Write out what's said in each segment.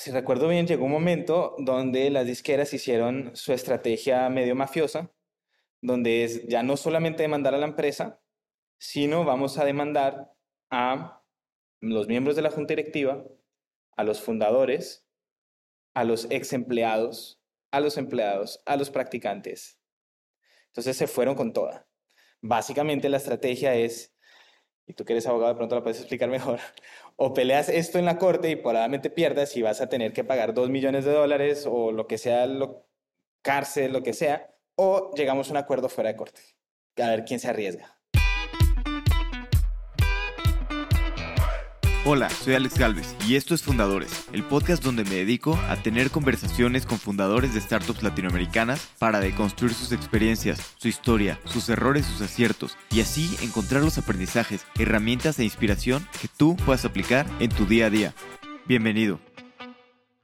si recuerdo bien, llegó un momento donde las disqueras hicieron su estrategia medio mafiosa, donde es ya no solamente demandar a la empresa, sino vamos a demandar a los miembros de la junta directiva, a los fundadores, a los ex empleados, a los empleados, a los practicantes. Entonces se fueron con toda. Básicamente la estrategia es, y tú que eres abogado de pronto lo puedes explicar mejor, o peleas esto en la corte y probablemente pierdas y vas a tener que pagar dos millones de dólares o lo que sea, cárcel, lo que sea, o llegamos a un acuerdo fuera de corte. A ver quién se arriesga. Hola, soy Alex Galvez y esto es Fundadores, el podcast donde me dedico a tener conversaciones con fundadores de startups latinoamericanas para deconstruir sus experiencias, su historia, sus errores, sus aciertos y así encontrar los aprendizajes, herramientas e inspiración que tú puedas aplicar en tu día a día. Bienvenido.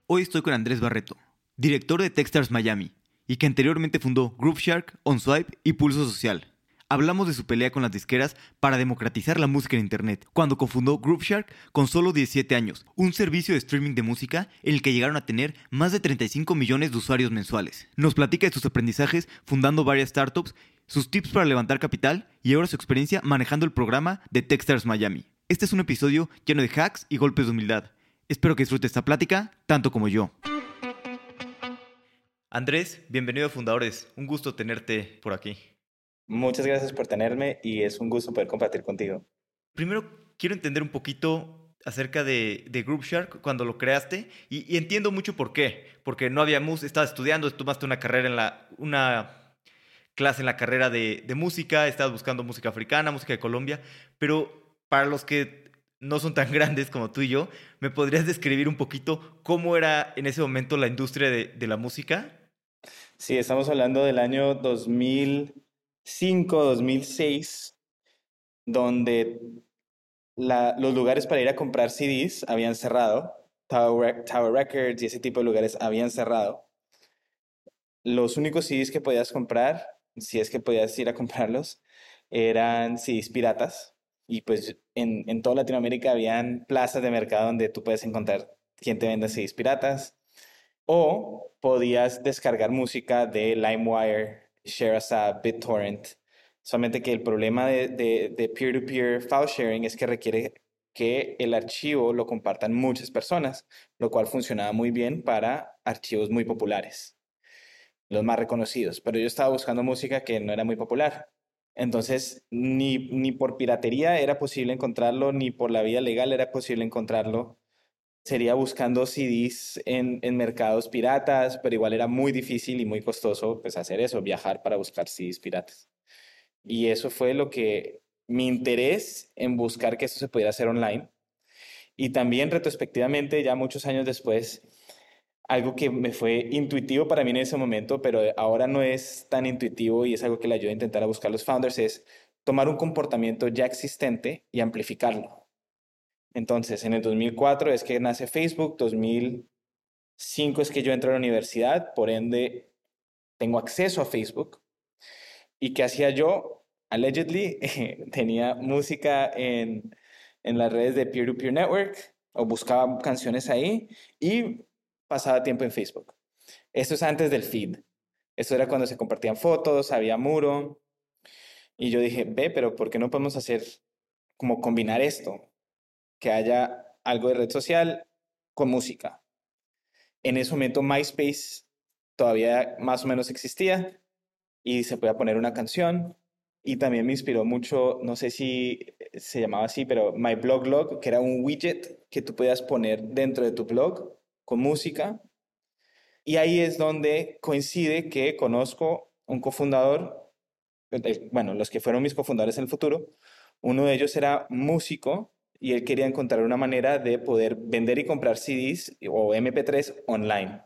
Hoy estoy con Andrés Barreto, director de Techstars Miami y que anteriormente fundó GroupShark, OnSwipe y Pulso Social hablamos de su pelea con las disqueras para democratizar la música en Internet, cuando cofundó GroupShark con solo 17 años, un servicio de streaming de música en el que llegaron a tener más de 35 millones de usuarios mensuales. Nos platica de sus aprendizajes fundando varias startups, sus tips para levantar capital y ahora su experiencia manejando el programa de Techstars Miami. Este es un episodio lleno de hacks y golpes de humildad. Espero que disfrute esta plática tanto como yo. Andrés, bienvenido a Fundadores. Un gusto tenerte por aquí. Muchas gracias por tenerme y es un gusto poder compartir contigo. Primero, quiero entender un poquito acerca de, de Group Shark cuando lo creaste y, entiendo mucho por qué. Porque no habíamos, estabas estudiando, tomaste una carrera en la, una clase en la carrera de, de música, estabas buscando música africana, música de Colombia, pero para los que no son tan grandes como tú y yo, ¿me podrías describir un poquito cómo era en ese momento la industria de, de la música? Sí, estamos hablando del año 2000. 2006, donde los lugares para ir a comprar CDs habían cerrado, Tower, Tower, Records y ese tipo de lugares habían cerrado. Los únicos CDs que podías comprar, si es que podías ir a comprarlos, eran CDs piratas. Y pues en, en toda Latinoamérica habían plazas de mercado donde tú puedes encontrar quien te venda CDs piratas. O podías descargar música de LimeWire ShareASAP, BitTorrent. Solamente que el problema de peer-to-peer file sharing es que requiere que el archivo lo compartan muchas personas, lo cual funcionaba muy bien para archivos muy populares, los más reconocidos. Pero yo estaba buscando música que no era muy popular. Entonces, ni, ni por piratería era posible encontrarlo, ni por la vía legal era posible encontrarlo sería buscando CDs en, en, mercados piratas, pero igual era muy difícil y muy costoso pues hacer eso, viajar para buscar CDs piratas. Y eso fue lo que mi interés en buscar que eso se pudiera hacer online. Y también retrospectivamente, ya muchos años después, algo que me fue intuitivo para mí en ese momento, pero ahora no es tan intuitivo y es algo que le ayuda a intentar a buscar los founders, es tomar un comportamiento ya existente y amplificarlo. Entonces, en el 2004 es que nace Facebook, 2005 es que yo entro a la universidad, por ende tengo acceso a Facebook. ¿Y qué hacía yo? Allegedly tenía música en, en las redes de peer-to-peer network o buscaba canciones ahí y pasaba tiempo en Facebook. Esto es antes del feed. Esto era cuando se compartían fotos, había muro. Y yo dije, ve, pero ¿por qué no podemos hacer como combinar esto? Que haya algo de red social con música. En ese momento MySpace todavía más o menos existía y se podía poner una canción y también me inspiró mucho, no sé si se llamaba así, pero My Blog Log, que era un widget que tú podías poner dentro de tu blog con música. Y ahí es donde coincide que conozco un cofundador, eh, bueno, los que fueron mis cofundadores en el futuro. Uno de ellos era músico y él quería encontrar una manera de poder vender y comprar CDs o MP3 online.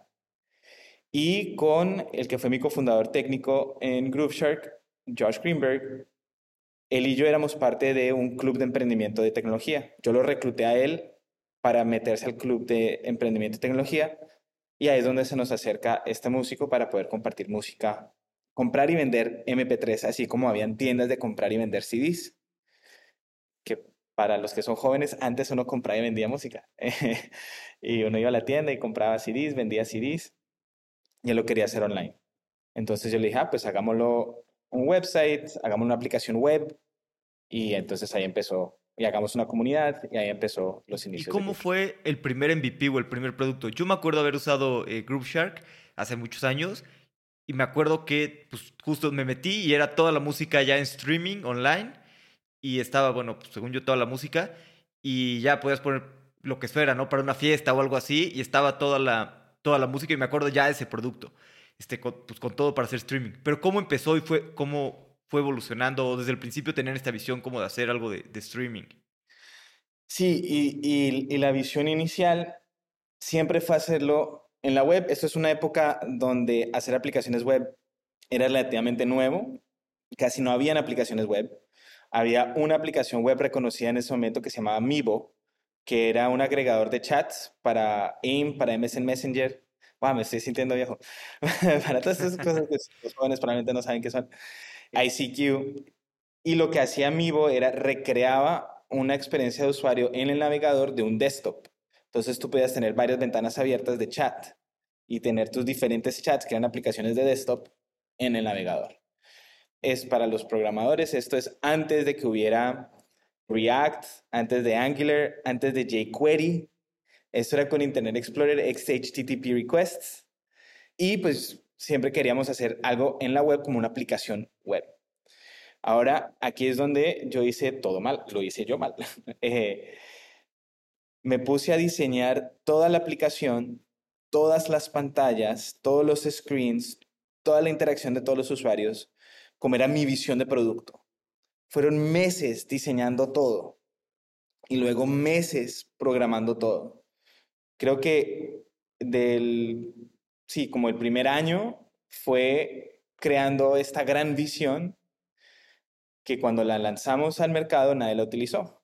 Y con el que fue mi cofundador técnico en GrooveShark, Josh Greenberg, él y yo éramos parte de un club de emprendimiento de tecnología. Yo lo recluté a él para meterse al club de emprendimiento de tecnología y ahí es donde se nos acerca este músico para poder compartir música, comprar y vender MP3, así como habían tiendas de comprar y vender CDs para los que son jóvenes, antes uno compraba y vendía música. y uno iba a la tienda y compraba CDs, vendía CDs. Y él lo quería hacer online. Entonces yo le dije, ah, pues hagámoslo un website, hagamos una aplicación web. Y entonces ahí empezó, y hagamos una comunidad, y ahí empezó los inicios. ¿Y cómo fue el primer MVP o el primer producto? Yo me acuerdo haber usado eh, Group Shark hace muchos años y me acuerdo que pues, justo me metí y era toda la música ya en streaming online y estaba, bueno, pues, según yo, toda la música y ya podías poner lo que fuera, ¿no? Para una fiesta o algo así y estaba toda la, toda la música y me acuerdo ya ese producto, este, con, pues con todo para hacer streaming. Pero ¿cómo empezó y fue, cómo fue evolucionando desde el principio tener esta visión como de hacer algo de, de streaming? Sí, y, y, y la visión inicial siempre fue hacerlo en la web, esto es una época donde hacer aplicaciones web era relativamente nuevo, casi no habían aplicaciones web. Había una aplicación web reconocida en ese momento que se llamaba Mivo, que era un agregador de chats para AIM, para MSN Messenger. Wow, me estoy sintiendo viejo. para todas esas cosas que los jóvenes probablemente no saben qué son. ICQ. Y lo que hacía Mivo era recreaba una experiencia de usuario en el navegador de un desktop. Entonces tú podías tener varias ventanas abiertas de chat y tener tus diferentes chats, que eran aplicaciones de desktop, en el navegador. Es para los programadores, esto es antes de que hubiera React, antes de Angular, antes de jQuery. Esto era con Internet Explorer, XHTTP requests. Y pues siempre queríamos hacer algo en la web como una aplicación web. Ahora, aquí es donde yo hice todo mal, lo hice yo mal. eh, me puse a diseñar toda la aplicación, todas las pantallas, todos los screens, toda la interacción de todos los usuarios, como era mi visión de producto. Fueron meses diseñando todo y luego meses programando todo. Creo que del, sí, como el primer año fue creando esta gran visión que cuando la lanzamos al mercado nadie la utilizó.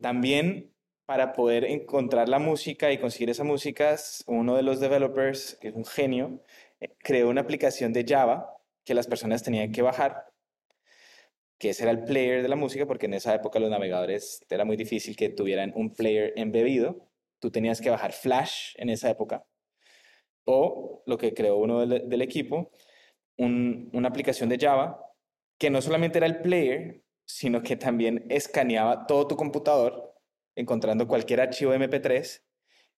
También para poder encontrar la música y conseguir esa música, uno de los developers, que es un genio, eh, creó una aplicación de Java que las personas tenían que bajar, que ese era el player de la música, porque en esa época los navegadores era muy difícil que tuvieran un player embebido. Tú tenías que bajar Flash en esa época. O lo que creó uno del, equipo, un, una aplicación de Java que no solamente era el player, sino que también escaneaba todo tu computador encontrando cualquier archivo MP3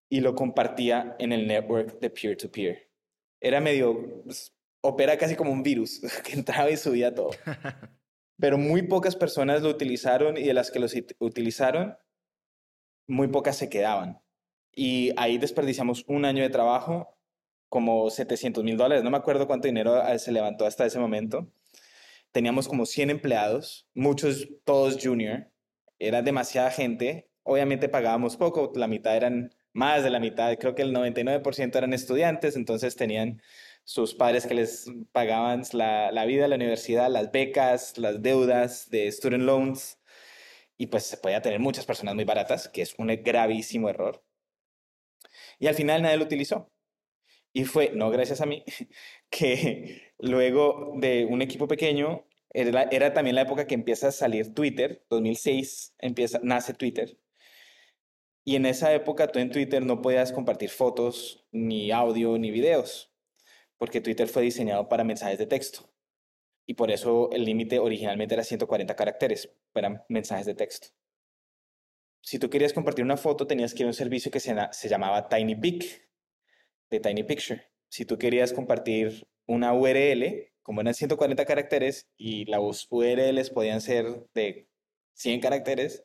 y lo compartía en el network de peer-to-peer. Era medio, pues, opera casi como un virus que entraba y subía todo. Pero muy pocas personas lo utilizaron y de las que lo utilizaron, muy pocas se quedaban. Y ahí desperdiciamos un año de trabajo, como 700 mil dólares. No me acuerdo cuánto dinero ah, se levantó hasta ese momento. Teníamos como 100 empleados, muchos, todos junior. Era demasiada gente Obviamente pagábamos poco, la mitad eran más de la mitad, creo que el 99% eran estudiantes, entonces tenían sus padres que les pagaban la, la vida, la universidad, las becas, las deudas de student loans, y pues se podía tener muchas personas muy baratas, que es un gravísimo error. Y al final nadie lo utilizó. Y fue, no gracias a mí, que luego de un equipo pequeño, era, era, también la época que empieza a salir Twitter, 2006 empieza, nace Twitter. Y en esa época tú en Twitter no podías compartir fotos, ni audio, ni videos, porque Twitter fue diseñado para mensajes de texto. Y por eso el límite originalmente era 140 caracteres para mensajes de texto. Si tú querías compartir una foto, tenías que ir a un servicio que se, se llamaba TinyPic, de Tiny Picture. Si tú querías compartir una URL, como eran 140 caracteres y las URLs podían ser de 100 caracteres,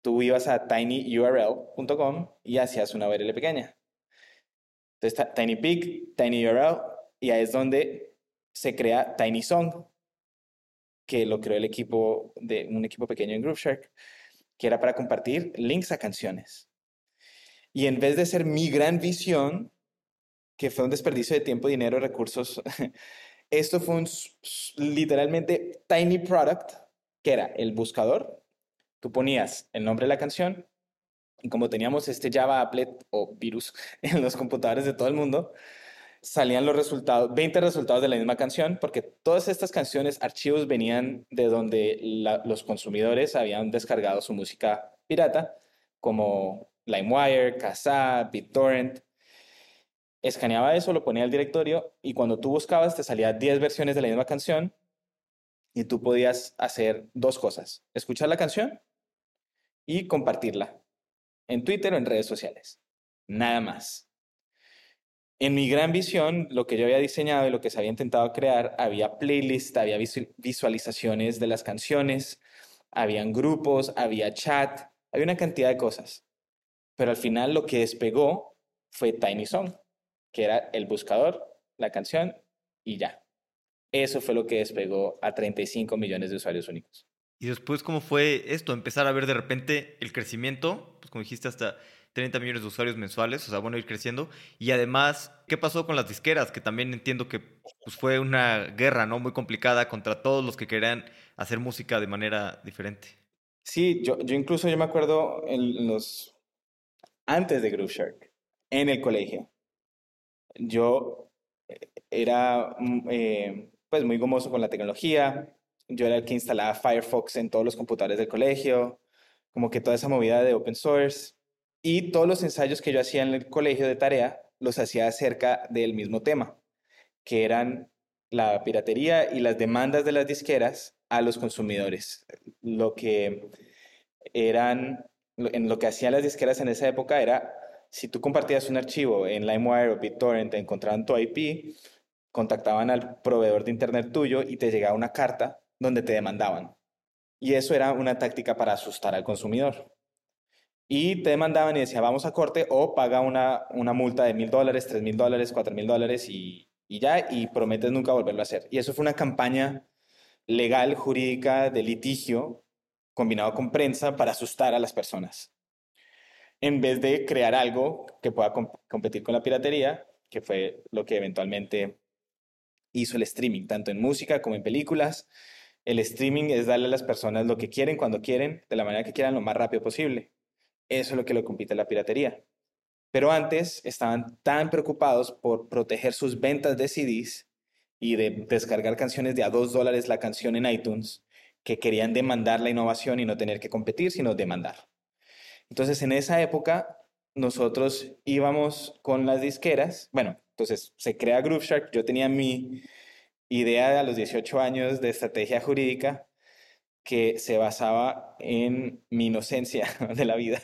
tú ibas a tinyurl.com y hacías una URL pequeña. Entonces, TinyPic, TinyURL, y ahí es donde se crea TinySong, que lo creó el equipo de un equipo pequeño en GrooveShark, que era para compartir links a canciones. Y en vez de ser mi gran visión, que fue un desperdicio de tiempo, dinero, recursos, esto fue un literalmente tiny product, que era el buscador, Tú ponías el nombre de la canción y como teníamos este Java applet o virus en los computadores de todo el mundo, salían los resultados, 20 resultados de la misma canción, porque todas estas canciones, archivos venían de donde los consumidores habían descargado su música pirata, como LimeWire, Kazaa, BitTorrent. Escaneaba eso, lo ponía al directorio y cuando tú buscabas te salían 10 versiones de la misma canción y tú podías hacer dos cosas, escuchar la canción y compartirla en Twitter o en redes sociales. Nada más. En mi gran visión, lo que yo había diseñado y lo que se había intentado crear, había playlists, había visualizaciones de las canciones, habían grupos, había chat, había una cantidad de cosas. Pero al final lo que despegó fue Tiny Song, que era el buscador, la canción y ya. Eso fue lo que despegó a 35 millones de usuarios únicos. Y después, ¿cómo fue esto? Empezar a ver de repente el crecimiento, pues como dijiste, hasta 30 millones de usuarios mensuales, o sea, bueno, ir creciendo. Y además, ¿qué pasó con las disqueras? Que también entiendo que pues, fue una guerra, ¿no? Muy complicada contra todos los que querían hacer música de manera diferente. Sí, yo, yo incluso yo me acuerdo en los antes de Groove Shark, en el colegio. Yo eh, era mm, eh, pues muy gomoso con la tecnología. Yo era el que instalaba Firefox en todos los computadores del colegio, como que toda esa movida de open source. Y todos los ensayos que yo hacía en el colegio de tarea los hacía acerca del mismo tema, que eran la piratería y las demandas de las disqueras a los consumidores. Lo que eran, en lo que hacían las disqueras en esa época era, si tú compartías un archivo en LimeWire o BitTorrent, encontraban tu IP, contactaban al proveedor de internet tuyo y te llegaba una carta donde te demandaban. Y eso era una táctica para asustar al consumidor y te demandaban y decía, vamos a corte o paga una, una multa de mil dólares, tres mil dólares, cuatro mil dólares y, y ya, y prometes nunca volverlo a hacer. Y eso fue una campaña legal, jurídica, de litigio, combinado con prensa para asustar a las personas. En vez de crear algo que pueda competir con la piratería, que fue lo que eventualmente hizo el streaming, tanto en música como en películas. El streaming es darle a las personas lo que quieren, cuando quieren, de la manera que quieran, lo más rápido posible. Eso es lo que lo compite la piratería. Pero antes estaban tan preocupados por proteger sus ventas de CDs y de descargar canciones de a dos dólares la canción en iTunes que querían demandar la innovación y no tener que competir, sino demandar. Entonces, en esa época, nosotros íbamos con las disqueras. Bueno, entonces se crea Groove Shark. Yo tenía mi idea a los 18 años de estrategia jurídica que se basaba en mi inocencia de la vida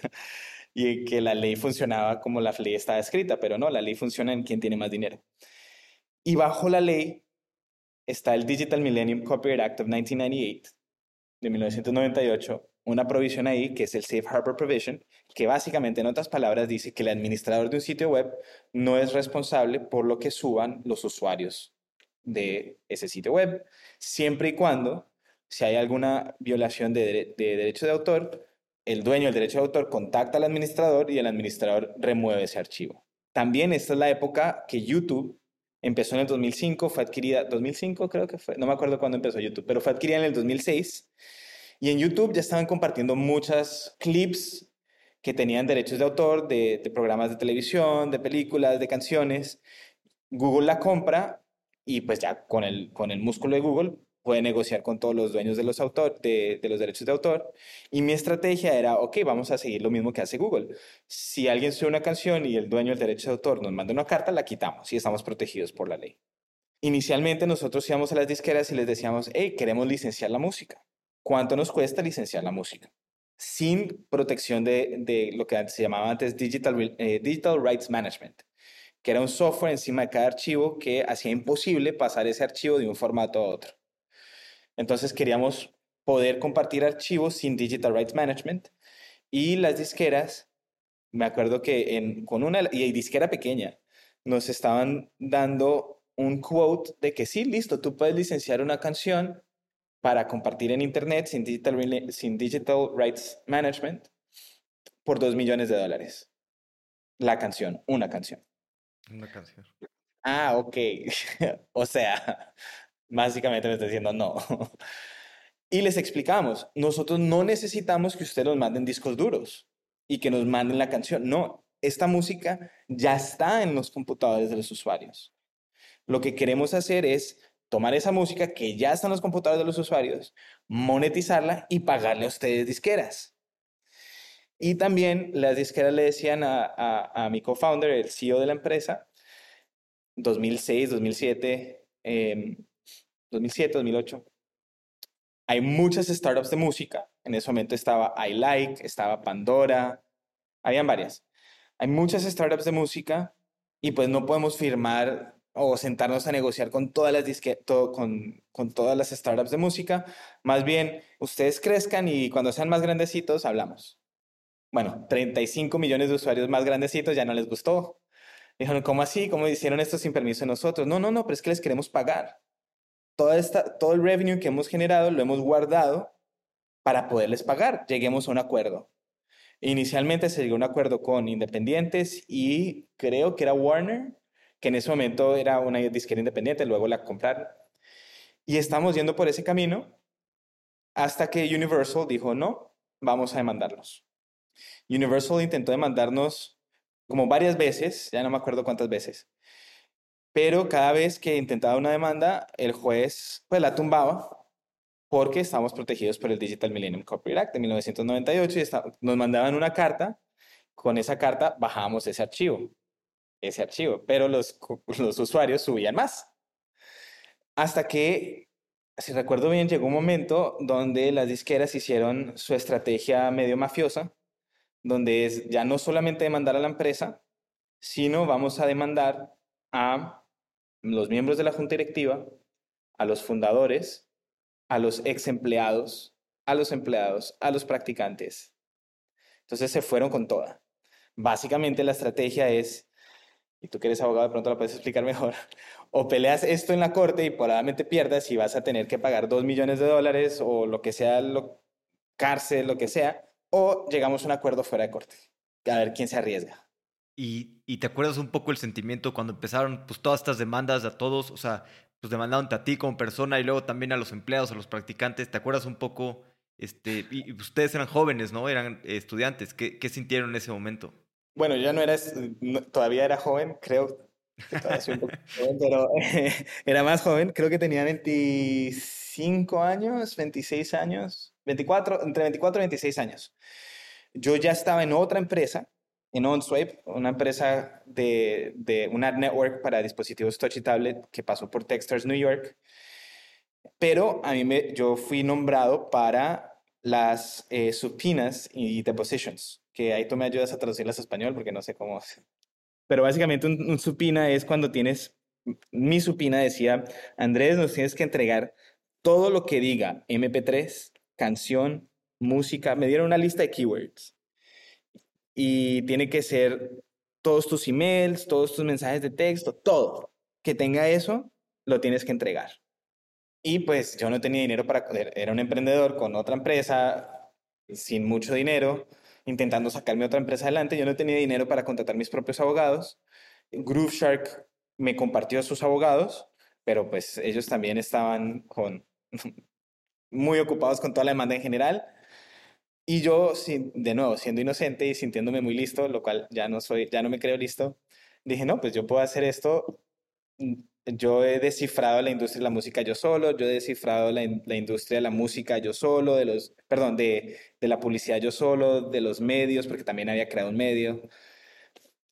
y que la ley funcionaba como la ley estaba escrita, pero no, la ley funciona en quien tiene más dinero. Y bajo la ley está el Digital Millennium Copyright Act of 1998 de 1998, una provisión ahí que es el Safe Harbor Provision, que básicamente en otras palabras dice que el administrador de un sitio web no es responsable por lo que suban los usuarios de ese sitio web, siempre y cuando si hay alguna violación de, derecho de autor, el dueño del derecho de autor contacta al administrador y el administrador remueve ese archivo. También esta es la época que YouTube empezó en el 2005, fue adquirida, 2005 creo que fue, no me acuerdo cuándo empezó YouTube, pero fue adquirida en el 2006. Y en YouTube ya estaban compartiendo muchas clips que tenían derechos de autor de, de programas de televisión, de películas, de canciones. Google la compra y pues ya con el, con el músculo de Google puede negociar con todos los dueños de los, autor, de, los derechos de autor. Y mi estrategia era, ok, vamos a seguir lo mismo que hace Google. Si alguien sube una canción y el dueño del derecho de autor nos manda una carta, la quitamos y estamos protegidos por la ley. Inicialmente nosotros íbamos a las disqueras y les decíamos, hey, queremos licenciar la música. ¿Cuánto nos cuesta licenciar la música? Sin protección de, lo que se llamaba antes Digital, eh, Digital Rights Management, que era un software encima de cada archivo que hacía imposible pasar ese archivo de un formato a otro. Entonces queríamos poder compartir archivos sin Digital Rights Management y las disqueras, me acuerdo que en, con una y disquera pequeña, nos estaban dando un quote de que sí, listo, tú puedes licenciar una canción para compartir en Internet sin Digital, sin digital Rights Management por dos millones de dólares. La canción, una canción. Una canción. Ah, ok. o sea, Básicamente me está diciendo no. y les explicamos, nosotros no necesitamos que ustedes nos manden discos duros y que nos manden la canción. No, esta música ya está en los computadores de los usuarios. Lo que queremos hacer es tomar esa música que ya está en los computadores de los usuarios, monetizarla y pagarle a ustedes disqueras. Y también las disqueras le decían a, mi co-founder, el CEO de la empresa, 2006, 2007, 2007, 2008, hay muchas startups de música. En ese momento estaba iLike, estaba Pandora, habían varias. Hay muchas startups de música y pues no podemos firmar o sentarnos a negociar con todas las con, todas las startups de música. Más bien, ustedes crezcan y cuando sean más grandecitos hablamos. Bueno, 35 millones de usuarios más grandecitos ya no les gustó. Dijeron, ¿cómo así? ¿Cómo hicieron esto sin permiso de nosotros? No, no, no, pero es que les queremos pagar. Todo el revenue que hemos generado lo hemos guardado para poderles pagar. Lleguemos a un acuerdo. Inicialmente se llegó a un acuerdo con Independientes y creo que era Warner, que en ese momento era una disquera independiente, luego la compraron. Y estamos yendo por ese camino hasta que Universal dijo, no, vamos a demandarlos. Universal intentó demandarnos como varias veces, ya no me acuerdo cuántas veces, pero cada vez que intentaba una demanda, el juez pues la tumbaba porque estábamos protegidos por el Digital Millennium Copyright Act de 1998 y nos mandaban una carta, con esa carta bajábamos ese archivo ese archivo, pero los, los usuarios subían más. Hasta que, si recuerdo bien, llegó un momento donde las disqueras hicieron su estrategia medio mafiosa, donde es ya no solamente demandar a la empresa, sino vamos a demandar a los miembros de la junta directiva, a los fundadores, a los ex empleados, a los empleados, a los practicantes. Entonces se fueron con toda. Básicamente la estrategia es y tú que eres abogado de pronto lo puedes explicar mejor, o peleas esto en la corte y probablemente pierdas y vas a tener que pagar dos millones de dólares o lo que sea, cárcel, lo que sea, o llegamos a un acuerdo fuera de corte, a ver quién se arriesga. Y, y te acuerdas un poco el sentimiento cuando empezaron pues todas estas demandas a todos, o sea, pues demandaron a ti como persona y luego también a los empleados, a los practicantes, ¿te acuerdas un poco? Este, y ustedes eran jóvenes, ¿no? Eran estudiantes. ¿Qué, ¿Qué sintieron en ese momento? Bueno, ya no era, todavía era joven, creo, pero era más joven, creo que tenía 25 años, 26 años, 24, entre 24 y 26 años. Yo ya estaba en otra empresa, en OnSwipe, una empresa de, de una network para dispositivos touch y tablet que pasó por Techstars New York. Pero a mí me, yo fui nombrado para las eh, subpoenas y depositions que ahí tú me ayudas a traducirlas a español porque no sé cómo. Pero básicamente un, supina es cuando tienes, mi supina decía, Andrés, nos tienes que entregar todo lo que diga MP3, canción, música. Me dieron una lista de keywords. Y tiene que ser todos tus emails, todos tus mensajes de texto, todo. Que tenga eso, lo tienes que entregar. Y pues yo no tenía dinero para, era un emprendedor con otra empresa, sin mucho dinero, intentando sacarme otra empresa adelante. Yo no tenía dinero para contratar mis propios abogados. Groove Shark me compartió a sus abogados, pero pues ellos también estaban con, muy ocupados con toda la demanda en general. Y yo, de nuevo, siendo inocente y sintiéndome muy listo, lo cual ya no soy, ya no me creo listo, dije, no, pues yo puedo hacer esto yo he descifrado la industria de la música yo solo, yo he descifrado la, industria de la música yo solo, de los, perdón, de, de, la publicidad yo solo, de los medios, porque también había creado un medio.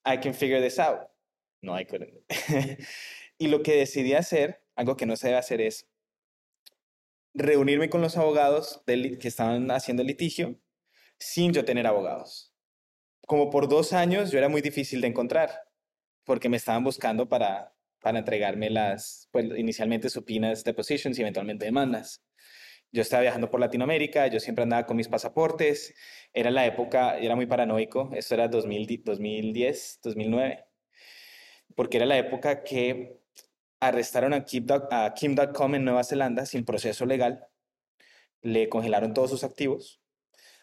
I can figure this out. No, I couldn't. y lo que decidí hacer, algo que no se debe hacer es reunirme con los abogados que estaban haciendo litigio sin yo tener abogados. Como por dos años yo era muy difícil de encontrar, porque me estaban buscando para para entregarme las, pues inicialmente supinas depositions y eventualmente demandas. Yo estaba viajando por Latinoamérica, yo siempre andaba con mis pasaportes, era la época, era muy paranoico, esto era 2000, 2010, 2009, porque era la época que arrestaron a Kim.com en Nueva Zelanda sin proceso legal, le congelaron todos sus activos,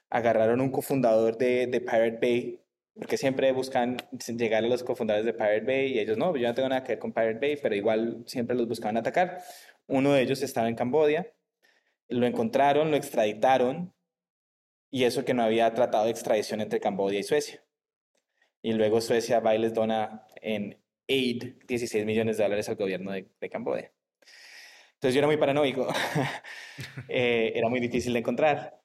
agarraron un cofundador de, de Pirate Bay porque siempre buscan llegar a los cofundadores de Pirate Bay y ellos no, yo no tengo nada que ver con Pirate Bay, pero igual siempre los buscaban atacar. Uno de ellos estaba en Cambodia, lo encontraron, lo extraditaron y eso que no había tratado de extradición entre Cambodia y Suecia. Y luego Suecia va y les dona en aid, 16 millones de dólares al gobierno de, de Camboya. Entonces yo era muy paranoico, eh, era muy difícil de encontrar.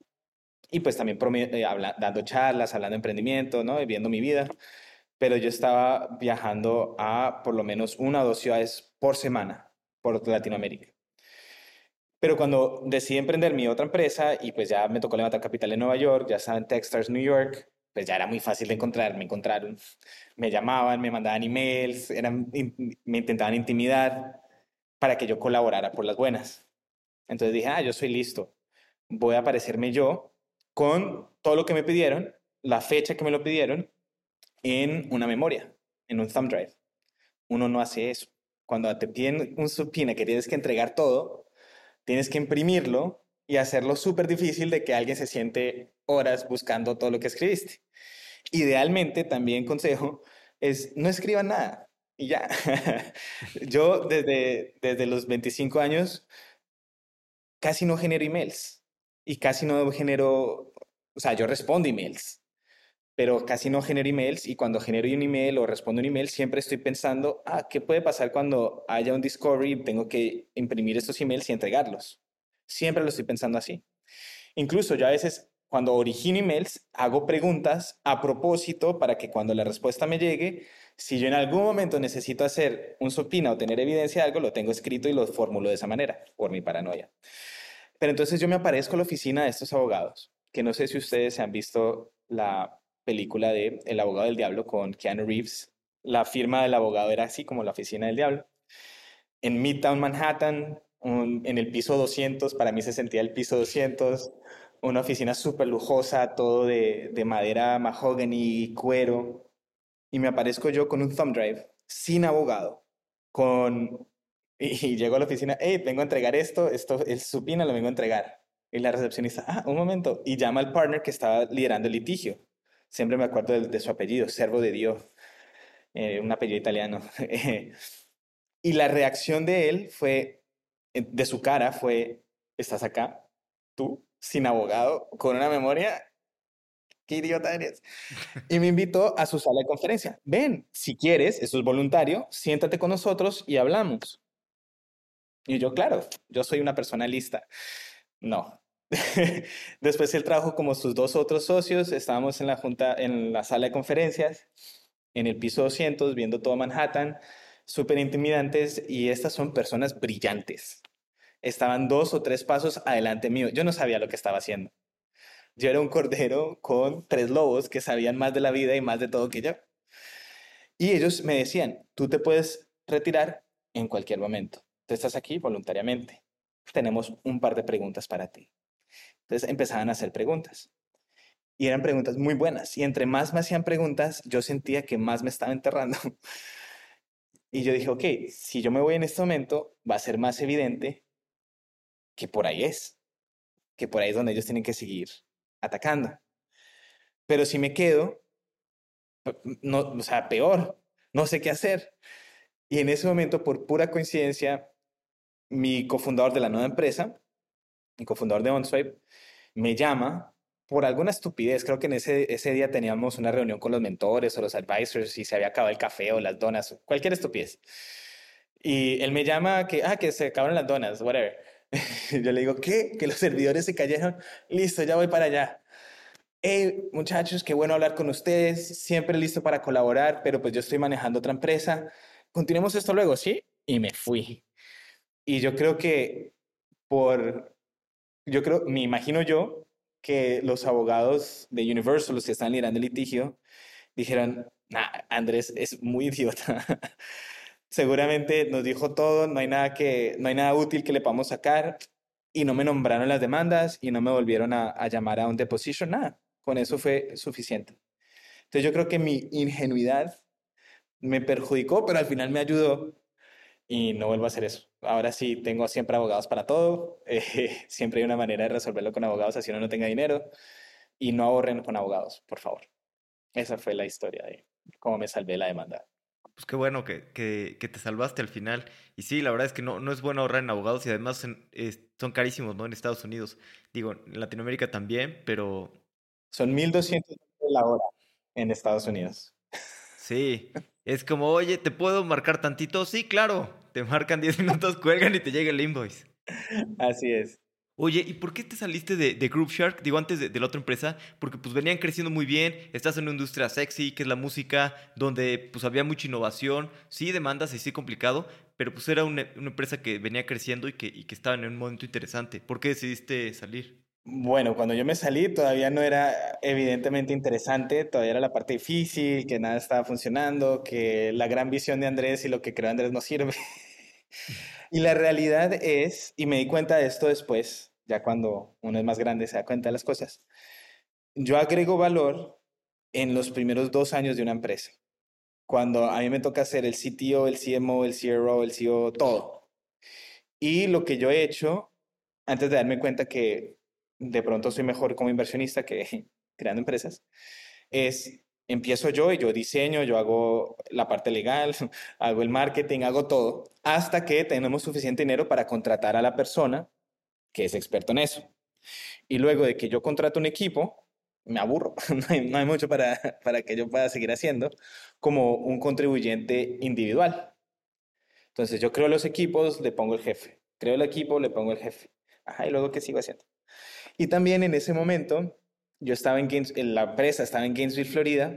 Y pues también eh, dando charlas, hablando de emprendimiento, ¿no? viendo mi vida. Pero yo estaba viajando a por lo menos una o dos ciudades por semana por Latinoamérica. Pero cuando decidí emprender mi otra empresa y pues ya me tocó levantar capital en Nueva York, ya estaba en Techstars, New York, pues ya era muy fácil de encontrar, me encontraron, me llamaban, me mandaban emails, eran, me intentaban intimidar para que yo colaborara por las buenas. Entonces dije, ah, yo soy listo, voy a aparecerme yo con todo lo que me pidieron, la fecha que me lo pidieron, en una memoria, en un thumb drive. Uno no hace eso. Cuando te piden un supina que tienes que entregar todo, tienes que imprimirlo y hacerlo súper difícil de que alguien se siente horas buscando todo lo que escribiste. Idealmente, también consejo, es no escriban nada y ya. Yo desde, desde los 25 años casi no genero emails y casi no genero, o sea, yo respondo emails, pero casi no genero emails y cuando genero un email o respondo un email siempre estoy pensando, ah, ¿qué puede pasar cuando haya un discovery y tengo que imprimir estos emails y entregarlos? Siempre lo estoy pensando así. Incluso yo a veces cuando origino emails hago preguntas a propósito para que cuando la respuesta me llegue, si yo en algún momento necesito hacer un supina o tener evidencia de algo, lo tengo escrito y lo formulo de esa manera, por mi paranoia. Pero entonces yo me aparezco a la oficina de estos abogados, que no sé si ustedes se han visto la película de El abogado del diablo con Keanu Reeves. La firma del abogado era así como la oficina del diablo. En Midtown Manhattan en el piso 200, para mí se sentía el piso 200, una oficina súper lujosa, todo de, de madera mahogany, cuero, y me aparezco yo con un thumb drive, sin abogado, con... Y, llego a la oficina, hey, vengo a entregar esto, esto es supina, lo vengo a entregar. Y la recepcionista, ah, un momento, y llama al partner que estaba liderando el litigio. Siempre me acuerdo de, su apellido, Servo de Dios, eh, un apellido italiano. y la reacción de él fue, de su cara fue, ¿estás acá? ¿Tú? Sin abogado, con una memoria. ¿Qué idiota eres? Y me invitó a su sala de conferencia. Ven, si quieres, eso es voluntario, siéntate con nosotros y hablamos. Y yo, claro, yo soy una persona lista. No. Después él trajo como sus dos otros socios, estábamos en la junta, en la sala de conferencias, en el piso 200, viendo todo Manhattan súper intimidantes y estas son personas brillantes. Estaban dos o tres pasos adelante mío. Yo no sabía lo que estaba haciendo. Yo era un cordero con tres lobos que sabían más de la vida y más de todo que yo. Y ellos me decían, tú te puedes retirar en cualquier momento. Tú estás aquí voluntariamente. Tenemos un par de preguntas para ti. Entonces empezaban a hacer preguntas. Y eran preguntas muy buenas. Y entre más me hacían preguntas, yo sentía que más me estaba enterrando. Y yo dije, ok, si yo me voy en este momento, va a ser más evidente que por ahí es, que por ahí es donde ellos tienen que seguir atacando. Pero si me quedo, no, o sea, peor, no sé qué hacer. Y en ese momento, por pura coincidencia, mi cofundador de la nueva empresa, mi cofundador de OnSwipe, me llama por alguna estupidez, creo que en ese, ese día teníamos una reunión con los mentores o los advisors y se había acabado el café o las donas, cualquier estupidez. Y él me llama que, ah, que se acabaron las donas, whatever. Yo le digo, ¿qué? Que los servidores se cayeron. Listo, ya voy para allá. Hey, muchachos, qué bueno hablar con ustedes. Siempre listo para colaborar, pero pues yo estoy manejando otra empresa. Continuemos esto luego, ¿sí? Y me fui. Y yo creo que por, yo creo, me imagino yo que los abogados de Universal, los que están liderando el litigio, dijeron, nah, Andrés es muy idiota. Seguramente nos dijo todo, no hay nada que, no hay nada útil que le podamos sacar y no me nombraron las demandas y no me volvieron a, a llamar a un deposition, nada. Con eso fue suficiente. Entonces yo creo que mi ingenuidad me perjudicó, pero al final me ayudó y no vuelvo a hacer eso. Ahora sí, tengo siempre abogados para todo. Eh, siempre hay una manera de resolverlo con abogados, así uno no tenga dinero. Y no ahorren con abogados, por favor. Esa fue la historia de cómo me salvé la demanda. Pues qué bueno que, que, que te salvaste al final. Y sí, la verdad es que no, no es bueno ahorrar en abogados y además son carísimos, ¿no? En Estados Unidos. Digo, en Latinoamérica también, pero... Son 1.200 la hora en Estados Unidos. Sí, Es como, oye, ¿te puedo marcar tantito? Sí, claro. Te marcan 10 minutos, cuelgan y te llega el invoice. Así es. Oye, ¿y por qué te saliste de, de Group Shark? Digo, antes de, de, la otra empresa, porque pues venían creciendo muy bien, estás en una industria sexy, que es la música, donde pues había mucha innovación, sí demandas y sí complicado, pero pues era una, una empresa que venía creciendo y que, y que estaba en un momento interesante. ¿Por qué decidiste salir? Bueno, cuando yo me salí todavía no era evidentemente interesante, todavía era la parte difícil, que nada estaba funcionando, que la gran visión de Andrés y lo que creó Andrés no sirve. y la realidad es, y me di cuenta de esto después, ya cuando uno es más grande se da cuenta de las cosas. Yo agrego valor en los primeros dos años de una empresa. Cuando a mí me toca hacer el CTO, el CMO, el CRO, el CEO, todo. Y lo que yo he hecho, antes de darme cuenta que de pronto soy mejor como inversionista que creando empresas, es empiezo yo y yo diseño, yo hago la parte legal, hago el marketing, hago todo, hasta que tenemos suficiente dinero para contratar a la persona que es experto en eso. Y luego de que yo contrato un equipo, me aburro, no hay, mucho para, para que yo pueda seguir haciendo como un contribuyente individual. Entonces yo creo los equipos, le pongo el jefe. Creo el equipo, le pongo el jefe. Ajá, y luego, ¿qué sigo haciendo? Y también en ese momento, yo estaba en, en la empresa, estaba en Gainesville, Florida,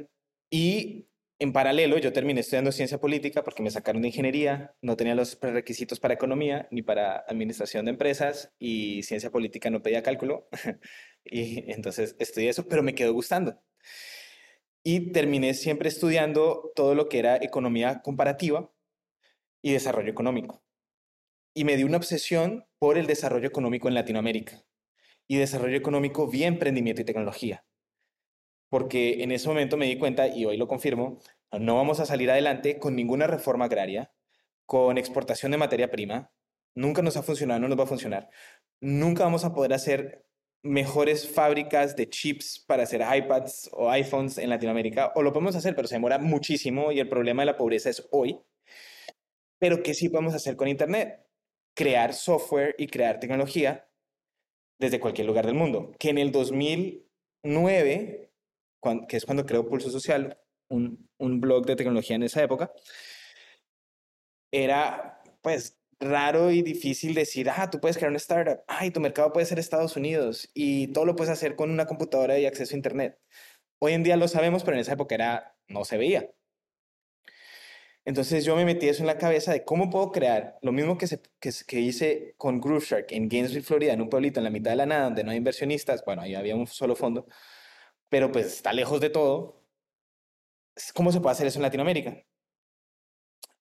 y en paralelo, yo terminé estudiando ciencia política porque me sacaron de ingeniería, no tenía los requisitos para economía ni para administración de empresas y ciencia política no pedía cálculo. y entonces estudié eso, pero me quedó gustando. Y terminé siempre estudiando todo lo que era economía comparativa y desarrollo económico. Y me di una obsesión por el desarrollo económico en Latinoamérica y desarrollo económico vía emprendimiento y tecnología porque en ese momento me di cuenta, y hoy lo confirmo, no vamos a salir adelante con ninguna reforma agraria, con exportación de materia prima. Nunca nos ha funcionado, no nos va a funcionar. Nunca vamos a poder hacer mejores fábricas de chips para hacer iPads o iPhones en Latinoamérica. O lo podemos hacer, pero se demora muchísimo y el problema de la pobreza es hoy. Pero ¿qué sí podemos hacer con Internet? Crear software y crear tecnología desde cualquier lugar del mundo. Que en el 2009 que es cuando creó Pulso Social, un, un blog de tecnología en esa época, era pues raro y difícil decir, ah, tú puedes crear una startup, ay, tu mercado puede ser Estados Unidos y todo lo puedes hacer con una computadora y acceso a Internet. Hoy en día lo sabemos, pero en esa época era, no se veía. Entonces yo me metí eso en la cabeza de cómo puedo crear lo mismo que, se, que, que hice con Groove Shark en Gainesville, Florida, en un pueblito en la mitad de la nada donde no hay inversionistas, bueno, ahí había un solo fondo, pero pues está lejos de todo. ¿Cómo se puede hacer eso en Latinoamérica?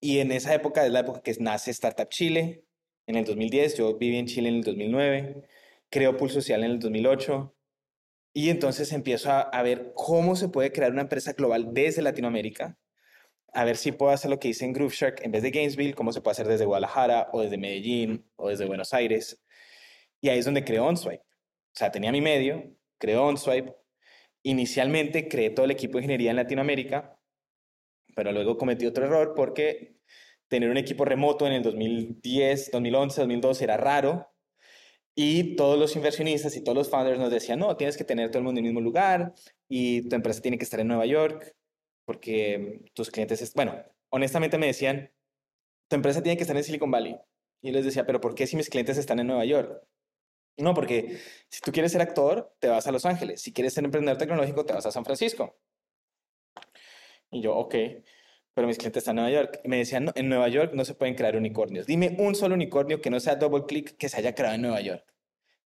Y en esa época es la época que nace Startup Chile, en el 2010, yo viví en Chile en el 2009, creo Pulso Social en el 2008, y entonces empiezo a, a, ver cómo se puede crear una empresa global desde Latinoamérica, a ver si puedo hacer lo que hice en Groove Shark en vez de Gainesville, cómo se puede hacer desde Guadalajara o desde Medellín o desde Buenos Aires. Y ahí es donde creo OnSwipe. O sea, tenía mi medio, creo OnSwipe, Inicialmente creé todo el equipo de ingeniería en Latinoamérica, pero luego cometí otro error porque tener un equipo remoto en el 2010, 2011, 2012 era raro y todos los inversionistas y todos los founders nos decían, no, tienes que tener todo el mundo en el mismo lugar y tu empresa tiene que estar en Nueva York porque tus clientes, bueno, honestamente me decían, tu empresa tiene que estar en Silicon Valley. Y yo les decía, pero ¿por qué si mis clientes están en Nueva York? No, porque si tú quieres ser actor, te vas a Los Ángeles. Si quieres ser emprendedor tecnológico, te vas a San Francisco. Y yo, ok, pero mis clientes están en Nueva York. Y me decían, no, en Nueva York no se pueden crear unicornios. Dime un solo unicornio que no sea double click que se haya creado en Nueva York.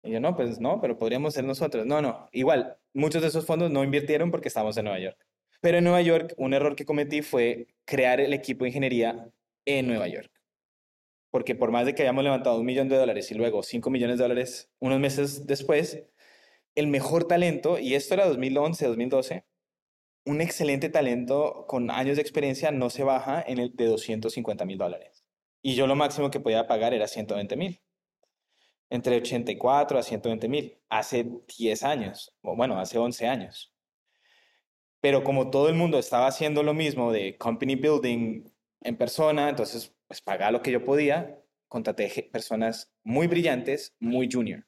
Y yo, no, pues no, pero podríamos ser nosotros. No, no, igual, muchos de esos fondos no invirtieron porque estamos en Nueva York. Pero en Nueva York, un error que cometí fue crear el equipo de ingeniería en Nueva York porque por más de que hayamos levantado un millón de dólares y luego cinco millones de dólares unos meses después, el mejor talento, y esto era 2011, 2012, un excelente talento con años de experiencia no se baja en el de 250 mil dólares. Y yo lo máximo que podía pagar era 120 mil. Entre 84 a 120 mil. Hace 10 años, bueno, hace 11 años. Pero como todo el mundo estaba haciendo lo mismo de company building en persona, entonces pues pagaba lo que yo podía, contraté personas muy brillantes, muy junior.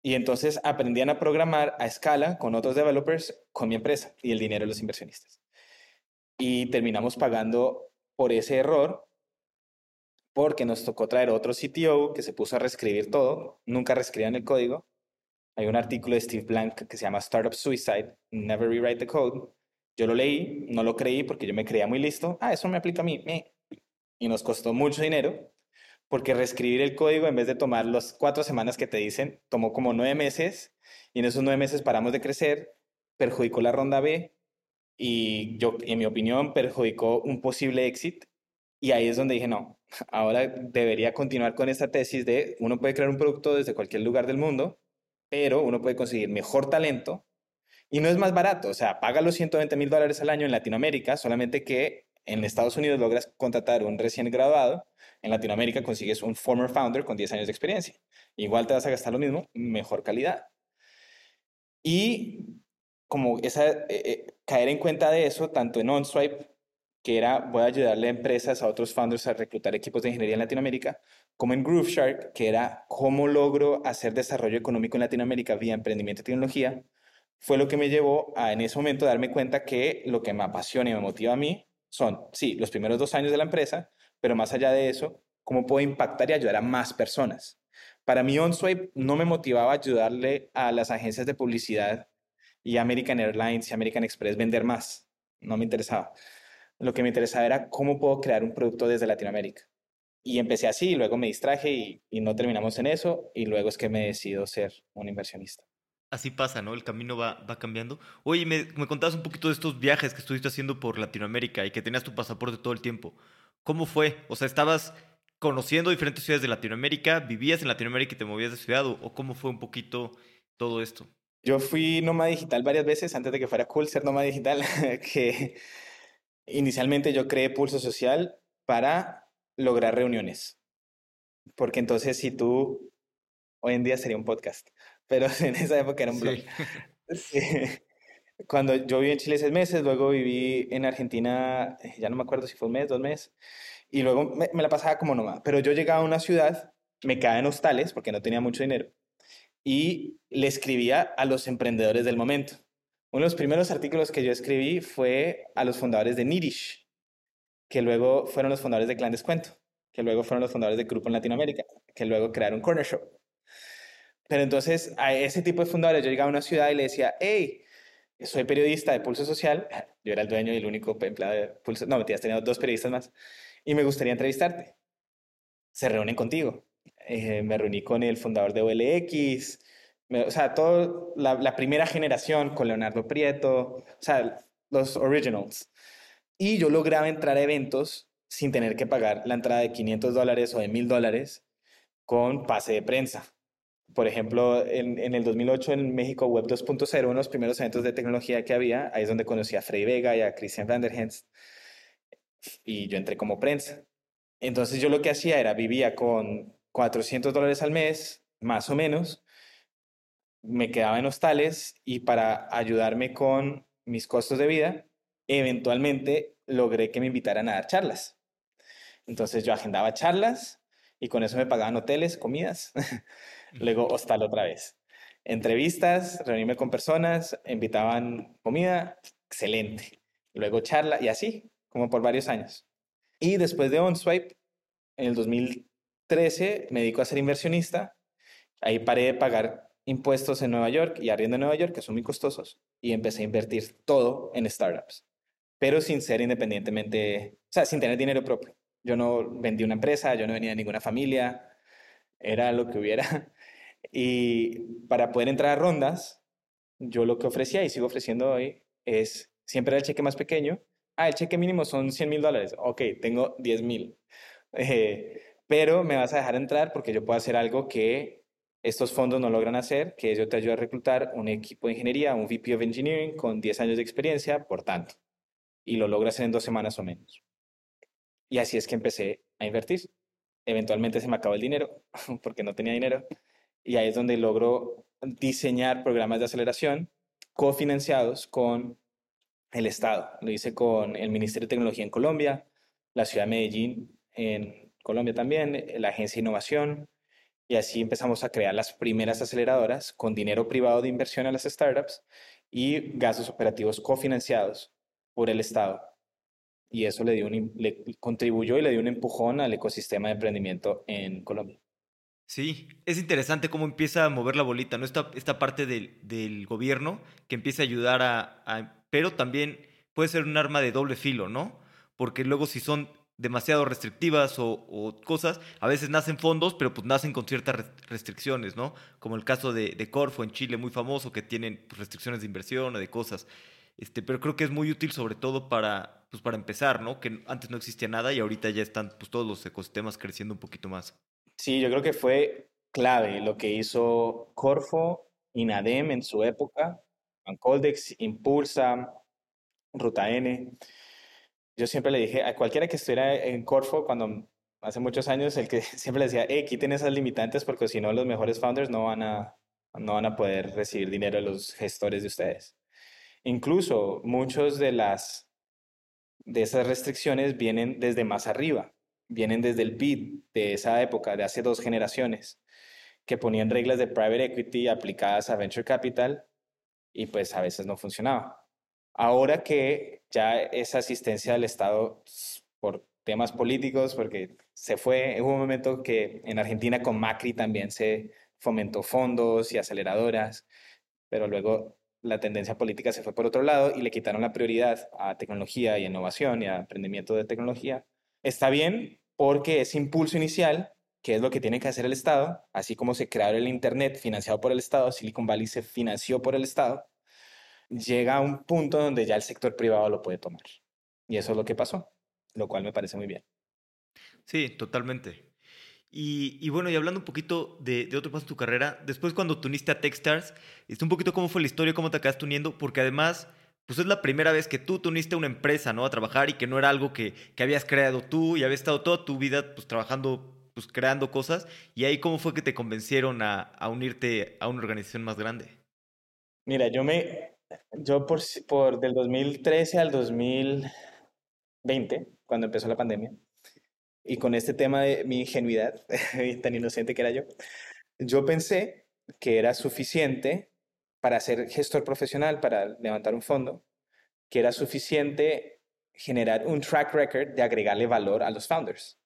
Y entonces aprendían a programar a escala con otros developers, con mi empresa y el dinero de los inversionistas. Y terminamos pagando por ese error, porque nos tocó traer otro CTO que se puso a reescribir todo, nunca reescribían el código. Hay un artículo de Steve Blank que se llama Startup Suicide, Never Rewrite the Code. Yo lo leí, no lo creí porque yo me creía muy listo. Ah, eso me aplica a mí. Y nos costó mucho dinero porque reescribir el código en vez de tomar las cuatro semanas que te dicen, tomó como nueve meses y en esos nueve meses paramos de crecer, perjudicó la ronda B y yo, en mi opinión, perjudicó un posible éxito. Y ahí es donde dije, no, ahora debería continuar con esta tesis de uno puede crear un producto desde cualquier lugar del mundo, pero uno puede conseguir mejor talento y no es más barato. O sea, paga los 120 mil dólares al año en Latinoamérica, solamente que en Estados Unidos logras contratar un recién graduado, en Latinoamérica consigues un former founder con 10 años de experiencia. Igual te vas a gastar lo mismo, mejor calidad. Y como esa, eh, eh, caer en cuenta de eso, tanto en OnSwipe, que era voy a ayudarle a empresas, a otros founders a reclutar equipos de ingeniería en Latinoamérica, como en GrooveShark, que era cómo logro hacer desarrollo económico en Latinoamérica vía emprendimiento y tecnología, fue lo que me llevó a en ese momento darme cuenta que lo que me apasiona y me motiva a mí son, sí, los primeros dos años de la empresa, pero más allá de eso, cómo puedo impactar y ayudar a más personas. Para mí, OnSwipe no me motivaba a ayudarle a las agencias de publicidad y American Airlines y American Express vender más. No me interesaba. Lo que me interesaba era cómo puedo crear un producto desde Latinoamérica. Y empecé así, y luego me distraje y, y no terminamos en eso, y luego es que me decido ser un inversionista así pasa, ¿no? El camino va, va cambiando. Oye, me, me, contabas un poquito de estos viajes que estuviste haciendo por Latinoamérica y que tenías tu pasaporte todo el tiempo. ¿Cómo fue? O sea, ¿estabas conociendo diferentes ciudades de Latinoamérica? ¿Vivías en Latinoamérica y te movías de ciudad? ¿O cómo fue un poquito todo esto? Yo fui nómada digital varias veces antes de que fuera cool ser nómada digital, que inicialmente yo creé Pulso Social para lograr reuniones. Porque entonces si tú, hoy en día sería un podcast, pero en esa época era un blog. Cuando yo viví en Chile seis meses, luego viví en Argentina, eh, ya no me acuerdo si fue un mes, dos meses, y luego me, la pasaba como nómada. Pero yo llegaba a una ciudad, me quedaba en hostales porque no tenía mucho dinero, y le escribía a los emprendedores del momento. Uno de los primeros artículos que yo escribí fue a los fundadores de Nirish, que luego fueron los fundadores de Clan Descuento, que luego fueron los fundadores de Grupo en Latinoamérica, que luego crearon Corner Shop. Pero entonces a ese tipo de fundadores yo llegaba a una ciudad y le decía, hey, soy periodista de Pulso Social, yo era el dueño y el único empleado de Pulso, no, mentiras, tenía dos periodistas más, y me gustaría entrevistarte. Se reúnen contigo. Eh, me reuní con el fundador de OLX, o sea, toda la, la, primera generación con Leonardo Prieto, o sea, los originals. Y yo lograba entrar a eventos sin tener que pagar la entrada de 500 dólares o de 1000 dólares con pase de prensa por ejemplo, en, el 2008 en México Web 2.0, uno de los primeros eventos de tecnología que había, ahí es donde conocí a Frey Vega y a Christian Vanderhens, y yo entré como prensa. Entonces yo lo que hacía era, vivía con 400 dólares al mes, más o menos, me quedaba en hostales y para ayudarme con mis costos de vida, eventualmente logré que me invitaran a dar charlas. Entonces yo agendaba charlas y con eso me pagaban hoteles, comidas. Luego hostal otra vez. Entrevistas, reunirme con personas, invitaban comida, excelente. Luego charla y así, como por varios años. Y después de OnSwipe, en el 2013 me dedico a ser inversionista. Ahí paré de pagar impuestos en Nueva York y arriendo en Nueva York, que son muy costosos, y empecé a invertir todo en startups, pero sin ser independientemente, o sea, sin tener dinero propio. Yo no vendí una empresa, yo no venía de ninguna familia, era lo que hubiera. Y para poder entrar a rondas, yo lo que ofrecía y sigo ofreciendo hoy es siempre el cheque más pequeño. Ah, el cheque mínimo son 100 mil dólares. Ok, tengo 10 mil. Eh, pero me vas a dejar entrar porque yo puedo hacer algo que estos fondos no logran hacer, que yo te ayudo a reclutar un equipo de ingeniería, un VP of Engineering con 10 años de experiencia, por tanto. Y lo logras en dos semanas o menos. Y así es que empecé a invertir. Eventualmente se me acabó el dinero porque no tenía dinero y ahí es donde logro diseñar programas de aceleración cofinanciados con el Estado. Lo hice con el Ministerio de Tecnología en Colombia, la ciudad de Medellín en Colombia también, la Agencia de Innovación, y así empezamos a crear las primeras aceleradoras con dinero privado de inversión a las startups y gastos operativos cofinanciados por el Estado. y eso le, dio un, le contribuyó y le dio un empujón al ecosistema de emprendimiento en Colombia. Sí, es interesante cómo empieza a mover la bolita, ¿no? Esta, esta parte del, del gobierno que empieza a ayudar a. Pero también puede ser un arma de doble filo, ¿no? Porque luego si son demasiado restrictivas o, cosas, a veces nacen fondos, pero pues nacen con ciertas restricciones, ¿no? Como el caso de, de Corfo en Chile, muy famoso, que tienen pues, restricciones de inversión o de cosas. Este, pero creo que es muy útil sobre todo para, pues, para empezar, ¿no? Que antes no existía nada y ahorita ya están pues, todos los ecosistemas creciendo un poquito más. Sí, yo creo que fue clave lo que hizo Corfo, INADEM en su época, Ancoldex, Impulsa, Ruta N. Yo siempre le dije a cualquiera que estuviera en Corfo cuando hace muchos años, el que siempre le decía, hey, quiten esas limitantes porque si no los mejores founders no van a, no van a poder recibir dinero de los gestores de ustedes. Incluso muchos de las de esas restricciones vienen desde más arriba vienen desde el BID de esa época, de hace dos generaciones, que ponían reglas de private equity aplicadas a venture capital y pues a veces no funcionaba. Ahora que ya esa asistencia del Estado por temas políticos, porque se fue, hubo un momento que en Argentina con Macri también se fomentó fondos y aceleradoras, pero luego la tendencia política se fue por otro lado y le quitaron la prioridad a tecnología y innovación y a aprendimiento de tecnología. Está bien, porque ese impulso inicial, que es lo que tiene que hacer el Estado, así como se creó el Internet financiado por el Estado, Silicon Valley se financió por el Estado, llega a un punto donde ya el sector privado lo puede tomar. Y eso es lo que pasó, lo cual me parece muy bien. Sí, totalmente. Y, bueno, y hablando un poquito de, otro paso de tu carrera, después cuando te uniste a Techstars, un poquito cómo fue la historia, cómo te acabaste uniendo, porque además pues es la primera vez que tú te uniste a una empresa, ¿no? A trabajar y que no era algo que, que habías creado tú y habías estado toda tu vida pues trabajando, pues creando cosas. Y ahí cómo fue que te convencieron a, a unirte a una organización más grande. Mira, yo me, yo por, por del 2013 al 2020, cuando empezó la pandemia, y con este tema de mi ingenuidad, tan inocente que era yo, yo pensé que era suficiente para ser gestor profesional, para levantar un fondo, que era suficiente generar un track record de agregarle valor a los founders.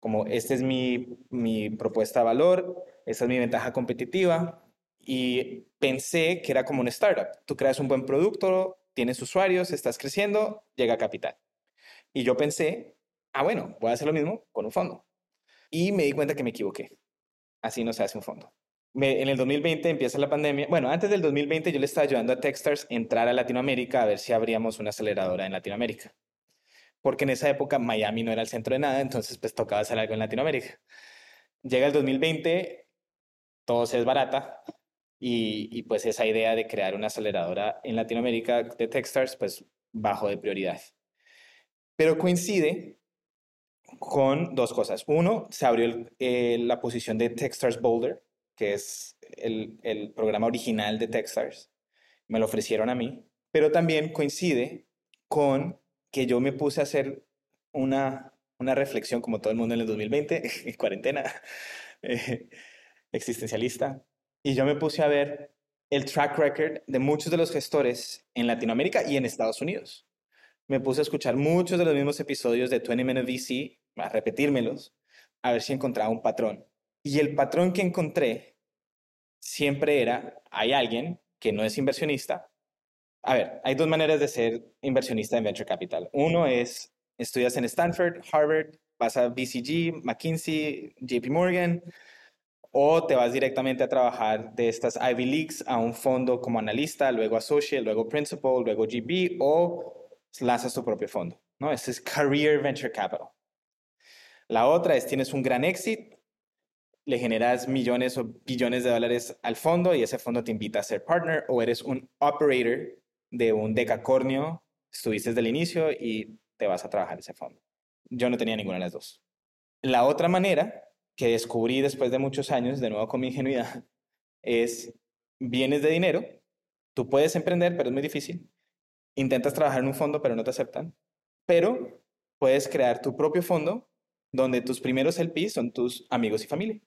Como esta es mi, mi propuesta de valor, esta es mi ventaja competitiva, y pensé que era como un startup. Tú creas un buen producto, tienes usuarios, estás creciendo, llega capital. Y yo pensé, ah, bueno, voy a hacer lo mismo con un fondo. Y me di cuenta que me equivoqué. Así no se hace un fondo en el 2020 empieza la pandemia. Bueno, antes del 2020 yo le estaba ayudando a Techstars a entrar a Latinoamérica a ver si abríamos una aceleradora en Latinoamérica. Porque en esa época Miami no era el centro de nada, entonces pues tocaba hacer algo en Latinoamérica. Llega el 2020, todo se desbarata y, y pues esa idea de crear una aceleradora en Latinoamérica de Techstars pues bajo de prioridad. Pero coincide con dos cosas. Uno, se abrió la posición de Techstars Boulder, que es el, el programa original de Techstars. Me lo ofrecieron a mí, pero también coincide con que yo me puse a hacer una, una reflexión, como todo el mundo en el 2020, en cuarentena, eh, existencialista, y yo me puse a ver el track record de muchos de los gestores en Latinoamérica y en Estados Unidos. Me puse a escuchar muchos de los mismos episodios de 20 Minute VC, a repetírmelos, a ver si encontraba un patrón. Y el patrón que encontré siempre era, hay alguien que no es inversionista. A ver, hay dos maneras de ser inversionista en Venture Capital. Uno es, estudias en Stanford, Harvard, vas a BCG, McKinsey, JP Morgan, o te vas directamente a trabajar de estas Ivy Leagues a un fondo como analista, luego associate, luego principal, luego GP, o lanzas tu propio fondo. ¿no? Este es Career Venture Capital. La otra es, tienes un gran éxito, le generas millones o billones de dólares al fondo y ese fondo te invita a ser partner o eres un operator de un decacornio, estuviste desde el inicio y te vas a trabajar ese fondo. Yo no tenía ninguna de las dos. La otra manera que descubrí después de muchos años, de nuevo con mi ingenuidad, es vienes de dinero, tú puedes emprender, pero es muy difícil. Intentas trabajar en un fondo, pero no te aceptan. Pero puedes crear tu propio fondo donde tus primeros LPs son tus amigos y familia.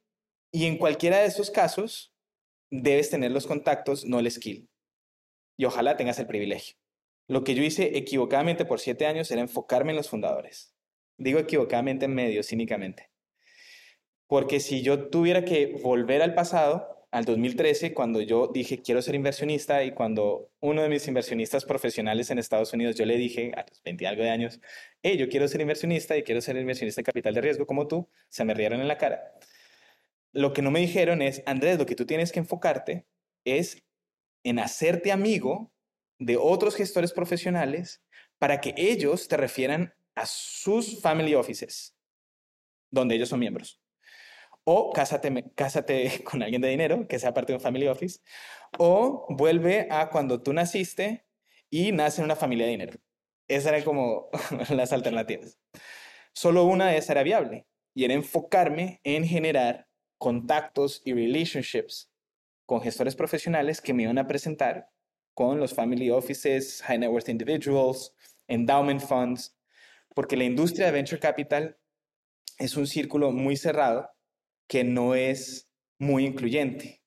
Y en cualquiera de esos casos, debes tener los contactos, no el skill. Y ojalá tengas el privilegio. Lo que yo hice equivocadamente por siete años era enfocarme en los fundadores. Digo equivocadamente en medio, cínicamente. Porque si yo tuviera que volver al pasado, al 2013, cuando yo dije quiero ser inversionista y cuando uno de mis inversionistas profesionales en Estados Unidos, yo le dije a los 20 algo de años, hey, yo quiero ser inversionista y quiero ser inversionista de capital de riesgo como tú, se me rieron en la cara. Lo que no me dijeron es, Andrés, lo que tú tienes que enfocarte es en hacerte amigo de otros gestores profesionales para que ellos te refieran a sus family offices, donde ellos son miembros o cásate, cásate con alguien de dinero, que sea parte de un family office, o vuelve a cuando tú naciste y nace en una familia de dinero. Esas eran como las alternativas. Solo una de esas era viable y era enfocarme en generar contactos y relationships con gestores profesionales que me iban a presentar con los family offices, high net worth individuals, endowment funds, porque la industria de venture capital es un círculo muy cerrado que no es muy incluyente.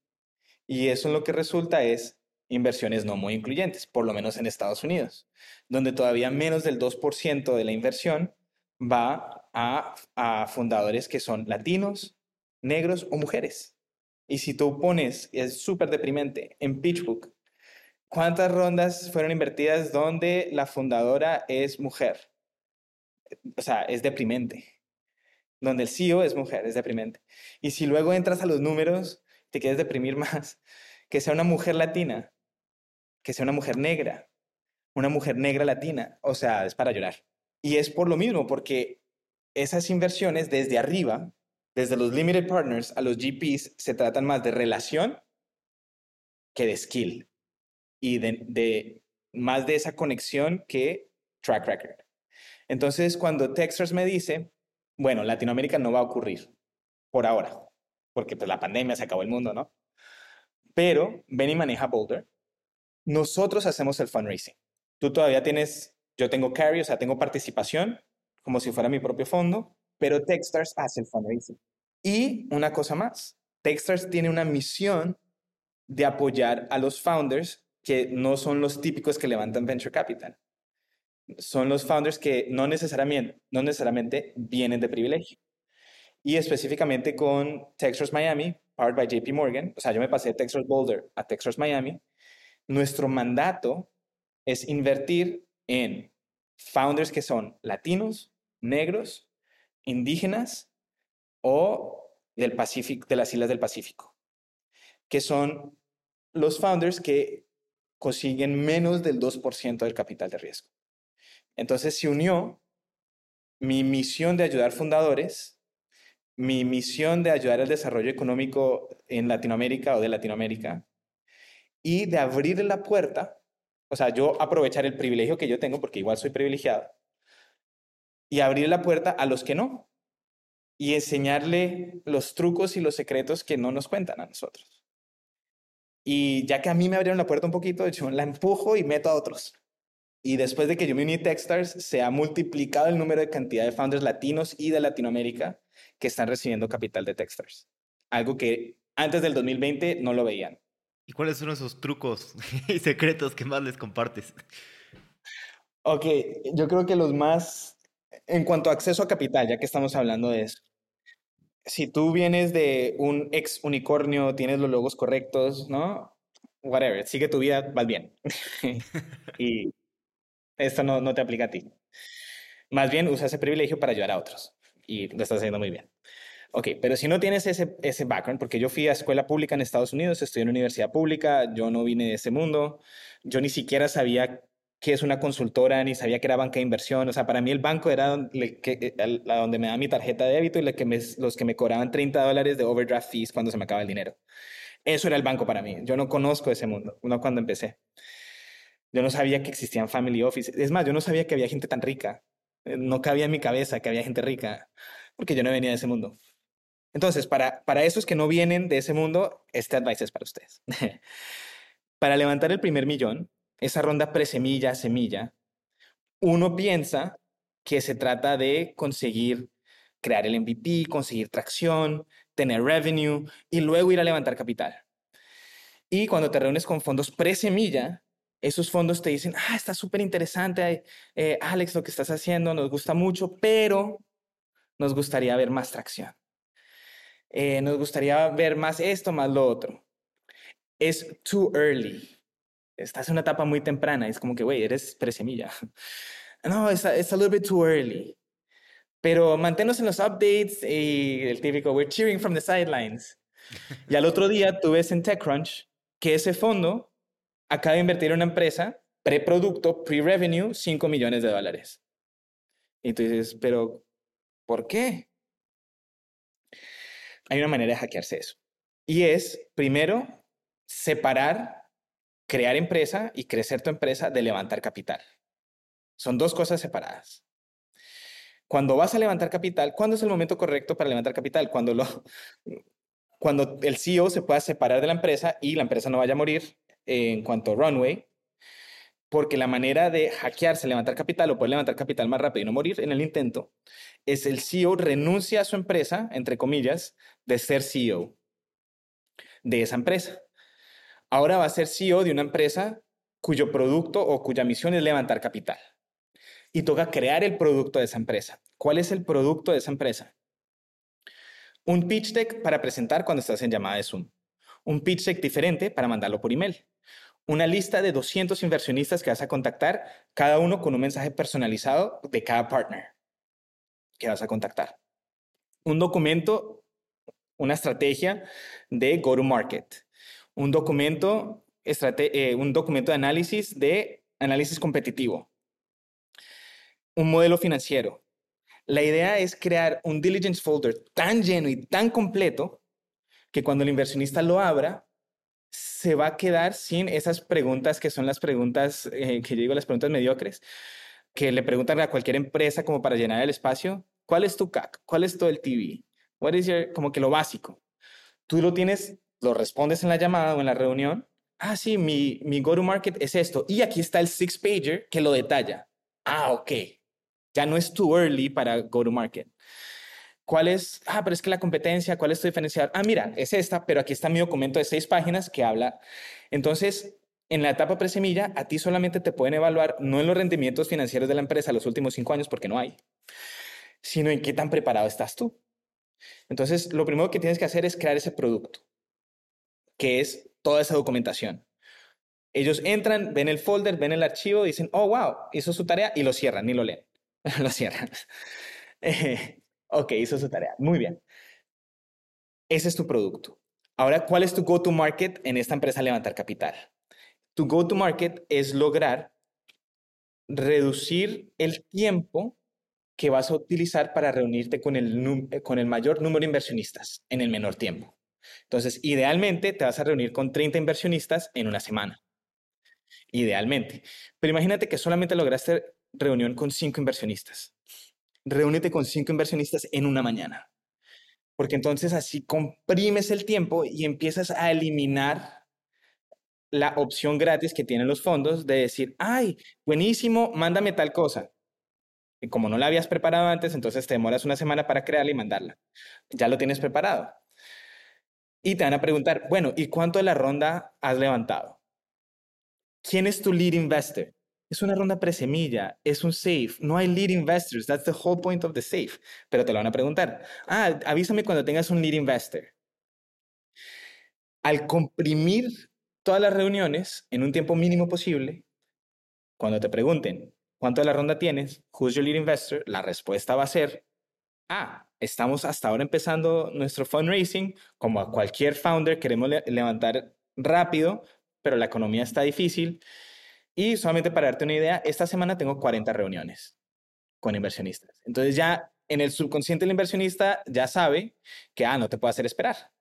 Y eso lo que resulta es inversiones no muy incluyentes, por lo menos en Estados Unidos, donde todavía menos del 2% de la inversión va a, a, fundadores que son latinos, negros o mujeres. Y si tú pones, es súper deprimente, en PitchBook, ¿cuántas rondas fueron invertidas donde la fundadora es mujer? O sea, es deprimente donde el CEO es mujer, es deprimente. Y si luego entras a los números, te quieres deprimir más. Que sea una mujer latina, que sea una mujer negra, una mujer negra latina, o sea, es para llorar. Y es por lo mismo, porque esas inversiones desde arriba, desde los limited partners a los GPs, se tratan más de relación que de skill y de, más de esa conexión que track record. Entonces, cuando Texas me dice, bueno, Latinoamérica no va a ocurrir por ahora, porque pues la pandemia se acabó el mundo, ¿no? Pero Benny maneja Boulder. Nosotros hacemos el fundraising. Tú todavía tienes, yo tengo carry, o sea, tengo participación, como si fuera mi propio fondo, pero Techstars hace el fundraising. Y una cosa más, Techstars tiene una misión de apoyar a los founders que no son los típicos que levantan venture capital son los founders que no necesariamente, no necesariamente vienen de privilegio. Y específicamente con Texas Miami, powered by JP Morgan, o sea, yo me pasé de Texas Boulder a Texas Miami, nuestro mandato es invertir en founders que son latinos, negros, indígenas o del Pacífico, de las islas del Pacífico, que son los founders que consiguen menos del 2% del capital de riesgo. Entonces se unió mi misión de ayudar fundadores, mi misión de ayudar al desarrollo económico en Latinoamérica o de Latinoamérica, y de abrir la puerta, o sea, yo aprovechar el privilegio que yo tengo, porque igual soy privilegiado, y abrir la puerta a los que no, y enseñarle los trucos y los secretos que no nos cuentan a nosotros. Y ya que a mí me abrieron la puerta un poquito, yo la empujo y meto a otros. Y después de que yo me uní a Techstars, se ha multiplicado el número de cantidad de founders latinos y de Latinoamérica que están recibiendo capital de Techstars. Algo que antes del 2020 no lo veían. ¿Y cuáles son esos trucos y secretos que más les compartes? Ok, yo creo que los más, en cuanto a acceso a capital, ya que estamos hablando de eso, si tú vienes de un ex unicornio, tienes los logos correctos, ¿no? Whatever, sigue tu vida, vas bien. y esto no, no te aplica a ti. Más bien usa ese privilegio para ayudar a otros y lo estás haciendo muy bien. Ok, pero si no tienes ese, ese background, porque yo fui a escuela pública en Estados Unidos, estudié en universidad pública, yo no vine de ese mundo, yo ni siquiera sabía qué es una consultora, ni sabía que era banca de inversión, o sea, para mí el banco era donde, que, donde me da mi tarjeta de débito y que me, los que me cobraban 30 dólares de overdraft fees cuando se me acaba el dinero. Eso era el banco para mí, yo no conozco ese mundo, no cuando empecé. Yo no sabía que existían family office. Es más, yo no sabía que había gente tan rica. Eh, no cabía en mi cabeza que había gente rica, porque yo no venía de ese mundo. Entonces, para, para esos que no vienen de ese mundo, este advice es para ustedes. para levantar el primer millón, esa ronda presemilla, semilla, uno piensa que se trata de conseguir crear el MVP, conseguir tracción, tener revenue y luego ir a levantar capital. Y cuando te reúnes con fondos presemilla, esos fondos te dicen, ah, está súper interesante, eh, Alex, lo que estás haciendo, nos gusta mucho, pero nos gustaría ver más tracción. Eh, nos gustaría ver más esto, más lo otro. Es too early. Estás en una etapa muy temprana. Es como que, güey, eres presemilla. No, es a, it's a little bit too early. Pero manténnos en los updates y el típico, we're cheering from the sidelines. Y al otro día tú ves en TechCrunch que ese fondo acaba de invertir en una empresa, preproducto, pre-revenue, 5 millones de dólares. Y tú dices, pero ¿por qué? Hay una manera de hackearse eso. Y es, primero, separar crear empresa y crecer tu empresa de levantar capital. Son dos cosas separadas. Cuando vas a levantar capital, ¿cuándo es el momento correcto para levantar capital? Cuando, lo, cuando el CEO se pueda separar de la empresa y la empresa no vaya a morir en cuanto a runway, porque la manera de hackearse, levantar capital o poder levantar capital más rápido y no morir en el intento, es el CEO renuncia a su empresa, entre comillas, de ser CEO de esa empresa. Ahora va a ser CEO de una empresa cuyo producto o cuya misión es levantar capital. Y toca crear el producto de esa empresa. ¿Cuál es el producto de esa empresa? Un pitch deck para presentar cuando estás en llamada de Zoom. Un pitch deck diferente para mandarlo por email una lista de 200 inversionistas que vas a contactar, cada uno con un mensaje personalizado de cada partner que vas a contactar. Un documento, una estrategia de go-to-market. Un documento, eh, un documento de análisis de análisis competitivo. Un modelo financiero. La idea es crear un diligence folder tan lleno y tan completo que cuando el inversionista lo abra, se va a quedar sin esas preguntas que son las preguntas, eh, que yo digo las preguntas mediocres, que le preguntan a cualquier empresa como para llenar el espacio, ¿cuál es tu CAC? ¿Cuál es todo el TV? What is your, como que lo básico. Tú lo tienes, lo respondes en la llamada o en la reunión. Ah, sí, mi, mi go-to-market es esto. Y aquí está el six-pager que lo detalla. Ah, ok. Ya no es too early para go-to-market. ¿Cuál es? Ah, pero es que la competencia, ¿cuál es tu diferencial? Ah, mira, es esta, pero aquí está mi documento de seis páginas que habla. Entonces, en la etapa presemilla, a ti solamente te pueden evaluar no en los rendimientos financieros de la empresa los últimos cinco años, porque no hay, sino en qué tan preparado estás tú. Entonces, lo primero que tienes que hacer es crear ese producto, que es toda esa documentación. Ellos entran, ven el folder, ven el archivo, dicen, oh, wow, hizo su tarea y lo cierran, ni lo leen. lo cierran. Eh, Ok, hizo su tarea. Muy bien. Ese es tu producto. Ahora, ¿cuál es tu go-to-market en esta empresa levantar capital? Tu go-to-market es lograr reducir el tiempo que vas a utilizar para reunirte con el, con el mayor número de inversionistas en el menor tiempo. Entonces, idealmente te vas a reunir con 30 inversionistas en una semana. Idealmente. Pero imagínate que solamente lograste reunión con 5 inversionistas reúnete con cinco inversionistas en una mañana. Porque entonces así comprimes el tiempo y empiezas a eliminar la opción gratis que tienen los fondos de decir, ay, buenísimo, mándame tal cosa. Y como no la habías preparado antes, entonces te demoras una semana para crearla y mandarla. Ya lo tienes preparado. Y te van a preguntar, bueno, ¿y cuánto de la ronda has levantado? ¿Quién es tu lead investor? Es una ronda presemilla, es un safe, no hay lead investors, that's the whole point of the safe. Pero te lo van a preguntar. Ah, avísame cuando tengas un lead investor. Al comprimir todas las reuniones en un tiempo mínimo posible, cuando te pregunten cuánto de la ronda tienes, who's your lead investor, la respuesta va a ser, ah, estamos hasta ahora empezando nuestro fundraising, como a cualquier founder queremos levantar rápido, pero la economía está difícil y solamente para darte una idea, esta semana tengo 40 reuniones con inversionistas. Entonces ya en el subconsciente del inversionista ya sabe que, ah, no te puedo hacer esperar.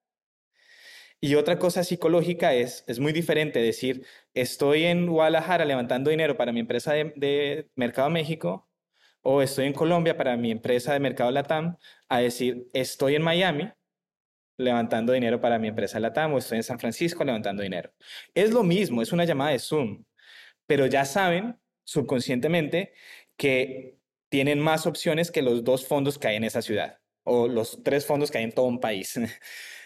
Y otra cosa psicológica es, es muy diferente decir, estoy en Guadalajara levantando dinero para mi empresa de, de Mercado México o estoy en Colombia para mi empresa de Mercado Latam, a decir, estoy en Miami levantando dinero para mi empresa Latam o estoy en San Francisco levantando dinero. Es lo mismo, es una llamada de Zoom pero ya saben subconscientemente que tienen más opciones que los dos fondos que hay en esa ciudad o los tres fondos que hay en todo un país.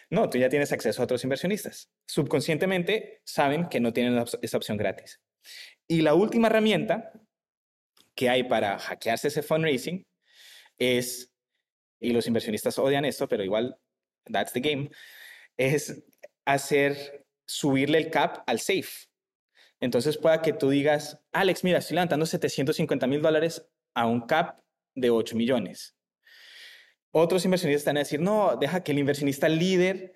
No, tú ya tienes acceso a otros inversionistas. Subconscientemente saben que no tienen esa opción gratis. Y la última herramienta que hay para hackearse ese fundraising es, y los inversionistas odian esto, pero igual, that's the game, es hacer, subirle el cap al safe. Entonces pueda que tú digas, Alex, mira, estoy levantando 750 mil dólares a un cap de 8 millones. Otros inversionistas están a decir, no, deja que el inversionista líder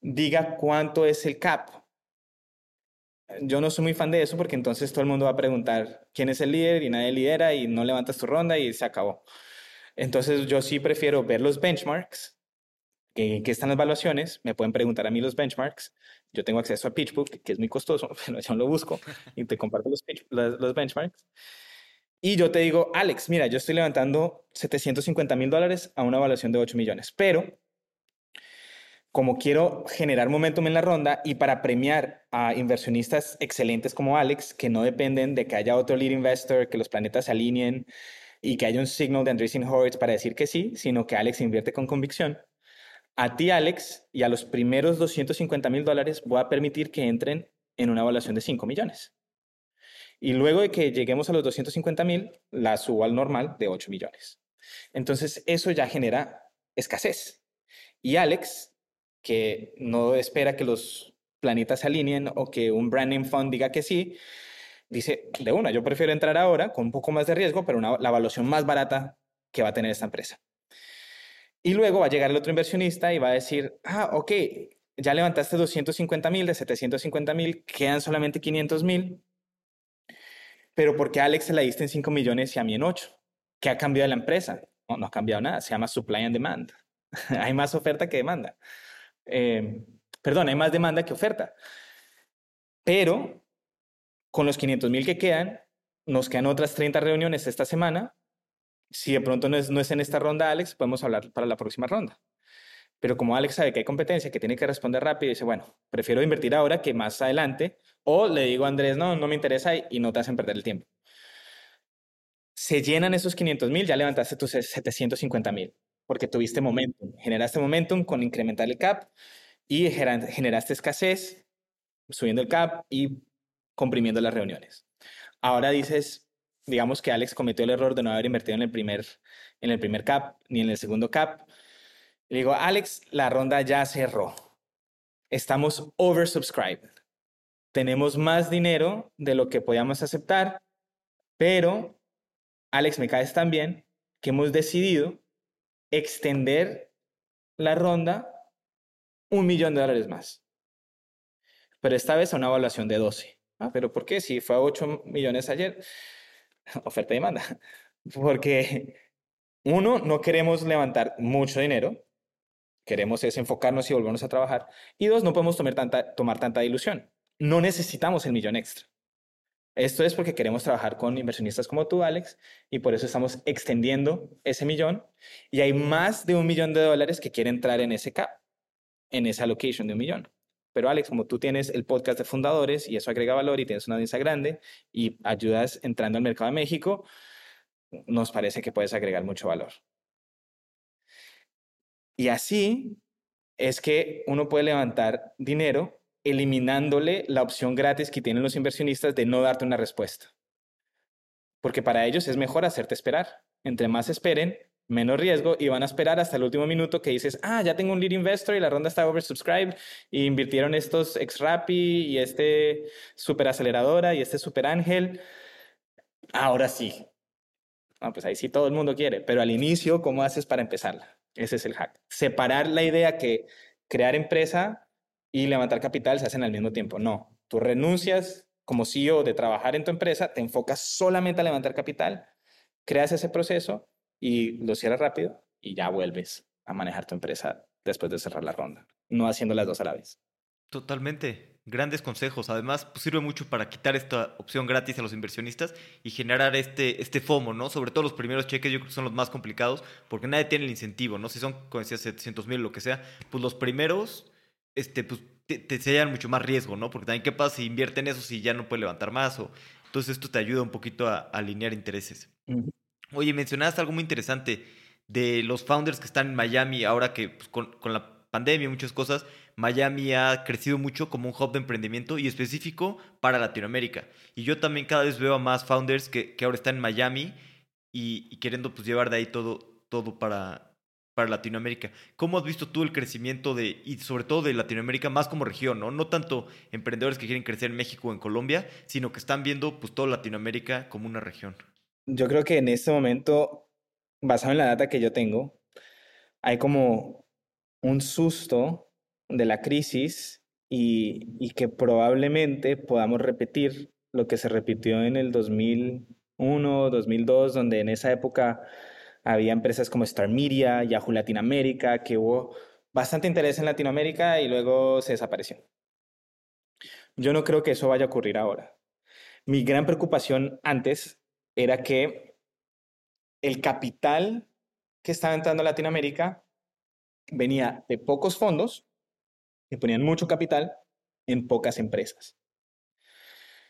diga cuánto es el cap. Yo no soy muy fan de eso porque entonces todo el mundo va a preguntar quién es el líder y nadie lidera y no levantas tu ronda y se acabó. Entonces yo sí prefiero ver los benchmarks, que, que están las evaluaciones, me pueden preguntar a mí los benchmarks. Yo tengo acceso a PitchBook, que es muy costoso, pero yo lo busco y te comparto los, los benchmarks. Y yo te digo, Alex, mira, yo estoy levantando 750 mil dólares a una evaluación de 8 millones, pero como quiero generar momentum en la ronda y para premiar a inversionistas excelentes como Alex, que no dependen de que haya otro lead investor, que los planetas se alineen y que haya un signal de Andreessen Horowitz para decir que sí, sino que Alex invierte con convicción. A ti, Alex, y a los primeros 250 mil dólares voy a permitir que entren en una evaluación de 5 millones. Y luego de que lleguemos a los 250 mil, la subo al normal de 8 millones. Entonces, eso ya genera escasez. Y Alex que no espera que los planetas se alineen o que un branding fund diga que sí, dice, de una, yo prefiero entrar ahora con un poco más de riesgo, pero una, la evaluación más barata que va a tener esta empresa. Y luego va a llegar el otro inversionista y va a decir, ah, ok, ya levantaste 250 mil de 750 mil, quedan solamente 500 mil, pero ¿por qué a Alex se la diste en 5 millones y a mí en 8? ¿Qué ha cambiado la empresa? No, no ha cambiado nada, se llama supply and demand. Hay más oferta que demanda. Eh, perdón, hay más demanda que oferta. Pero con los 500 mil que quedan, nos quedan otras 30 reuniones esta semana. Si de pronto no es, en esta ronda, Alex, podemos hablar para la próxima ronda. Pero como Alex sabe que hay competencia, que tiene que responder rápido, dice, bueno, prefiero invertir ahora que más adelante. O le digo a Andrés, no, no me interesa y no te hacen perder el tiempo. Se llenan esos 500 mil, ya levantaste tus 750 mil porque tuviste momentum, generaste momentum con incrementar el cap y generaste escasez subiendo el cap y comprimiendo las reuniones. Ahora dices, digamos que Alex cometió el error de no haber invertido en el primer, en el primer cap ni en el segundo cap. Le digo, Alex, la ronda ya cerró. Estamos oversubscribed. Tenemos más dinero de lo que podíamos aceptar, pero, Alex, me caes tan bien que hemos decidido extender la ronda un millón de dólares más. Pero esta vez a una evaluación de 12. Ah, pero ¿por qué? Si fue a 8 millones ayer, oferta y demanda. Porque uno, no queremos levantar mucho dinero, queremos es enfocarnos y volvernos a trabajar. Y dos, no podemos tomar tanta, tomar tanta ilusión. No necesitamos el millón extra. Esto es porque queremos trabajar con inversionistas como tú, Alex, y por eso estamos extendiendo ese millón. Y hay más de un millón de dólares que quieren entrar en ese cap, en esa allocation de un millón. Pero Alex, como tú tienes el podcast de fundadores y eso agrega valor y tienes una audiencia grande y ayudas entrando al mercado de México, nos parece que puedes agregar mucho valor. Y así es que uno puede levantar dinero eliminándole la opción gratis que tienen los inversionistas de no darte una respuesta. Porque para ellos es mejor hacerte esperar. Entre más esperen, menos riesgo y van a esperar hasta el último minuto que dices, ah, ya tengo un lead investor y la ronda está oversubscribed y invirtieron estos ex Rappi y este super aceleradora y este super ángel. Ahora sí. Pues ahí sí todo el mundo quiere, pero al inicio, ¿cómo haces para empezarla? Ese es el hack. Separar la idea que crear empresa y levantar capital se hacen al mismo tiempo. No, tú renuncias como CEO de trabajar en tu empresa, te enfocas solamente a levantar capital, creas ese proceso y lo cierras rápido y ya vuelves a manejar tu empresa después de cerrar la ronda, no haciendo las dos a la vez. Totalmente. Grandes consejos. Además, pues, sirve mucho para quitar esta opción gratis a los inversionistas y generar este, este FOMO, ¿no? Sobre todo los primeros cheques, yo creo que son los más complicados porque nadie tiene el incentivo, ¿no? Si son, como decías, 700 mil, lo que sea, pues los primeros este, pues, te, te mucho más riesgo, ¿no? Porque también, ¿qué pasa si invierte en eso si ya no puede levantar más? O, entonces, esto te ayuda un poquito a, alinear intereses. Oye, mencionaste algo muy interesante de los founders que están en Miami ahora que pues, con, con, la pandemia, muchas cosas, Miami ha crecido mucho como un hub de emprendimiento y específico para Latinoamérica. Y yo también cada vez veo a más founders que, que ahora están en Miami y, queriendo pues llevar de ahí todo, todo para, para Latinoamérica. ¿Cómo has visto tú el crecimiento de, y sobre todo de Latinoamérica más como región, ¿no? No tanto emprendedores que quieren crecer en México o en Colombia, sino que están viendo pues toda Latinoamérica como una región. Yo creo que en este momento, basado en la data que yo tengo, hay como un susto de la crisis y, y que probablemente podamos repetir lo que se repitió en el 2001, 2002, donde en esa época había empresas como Star Media, Yahoo Latinoamérica, que hubo bastante interés en Latinoamérica y luego se desapareció. Yo no creo que eso vaya a ocurrir ahora. Mi gran preocupación antes era que el capital que estaba entrando a Latinoamérica venía de pocos fondos que ponían mucho capital en pocas empresas.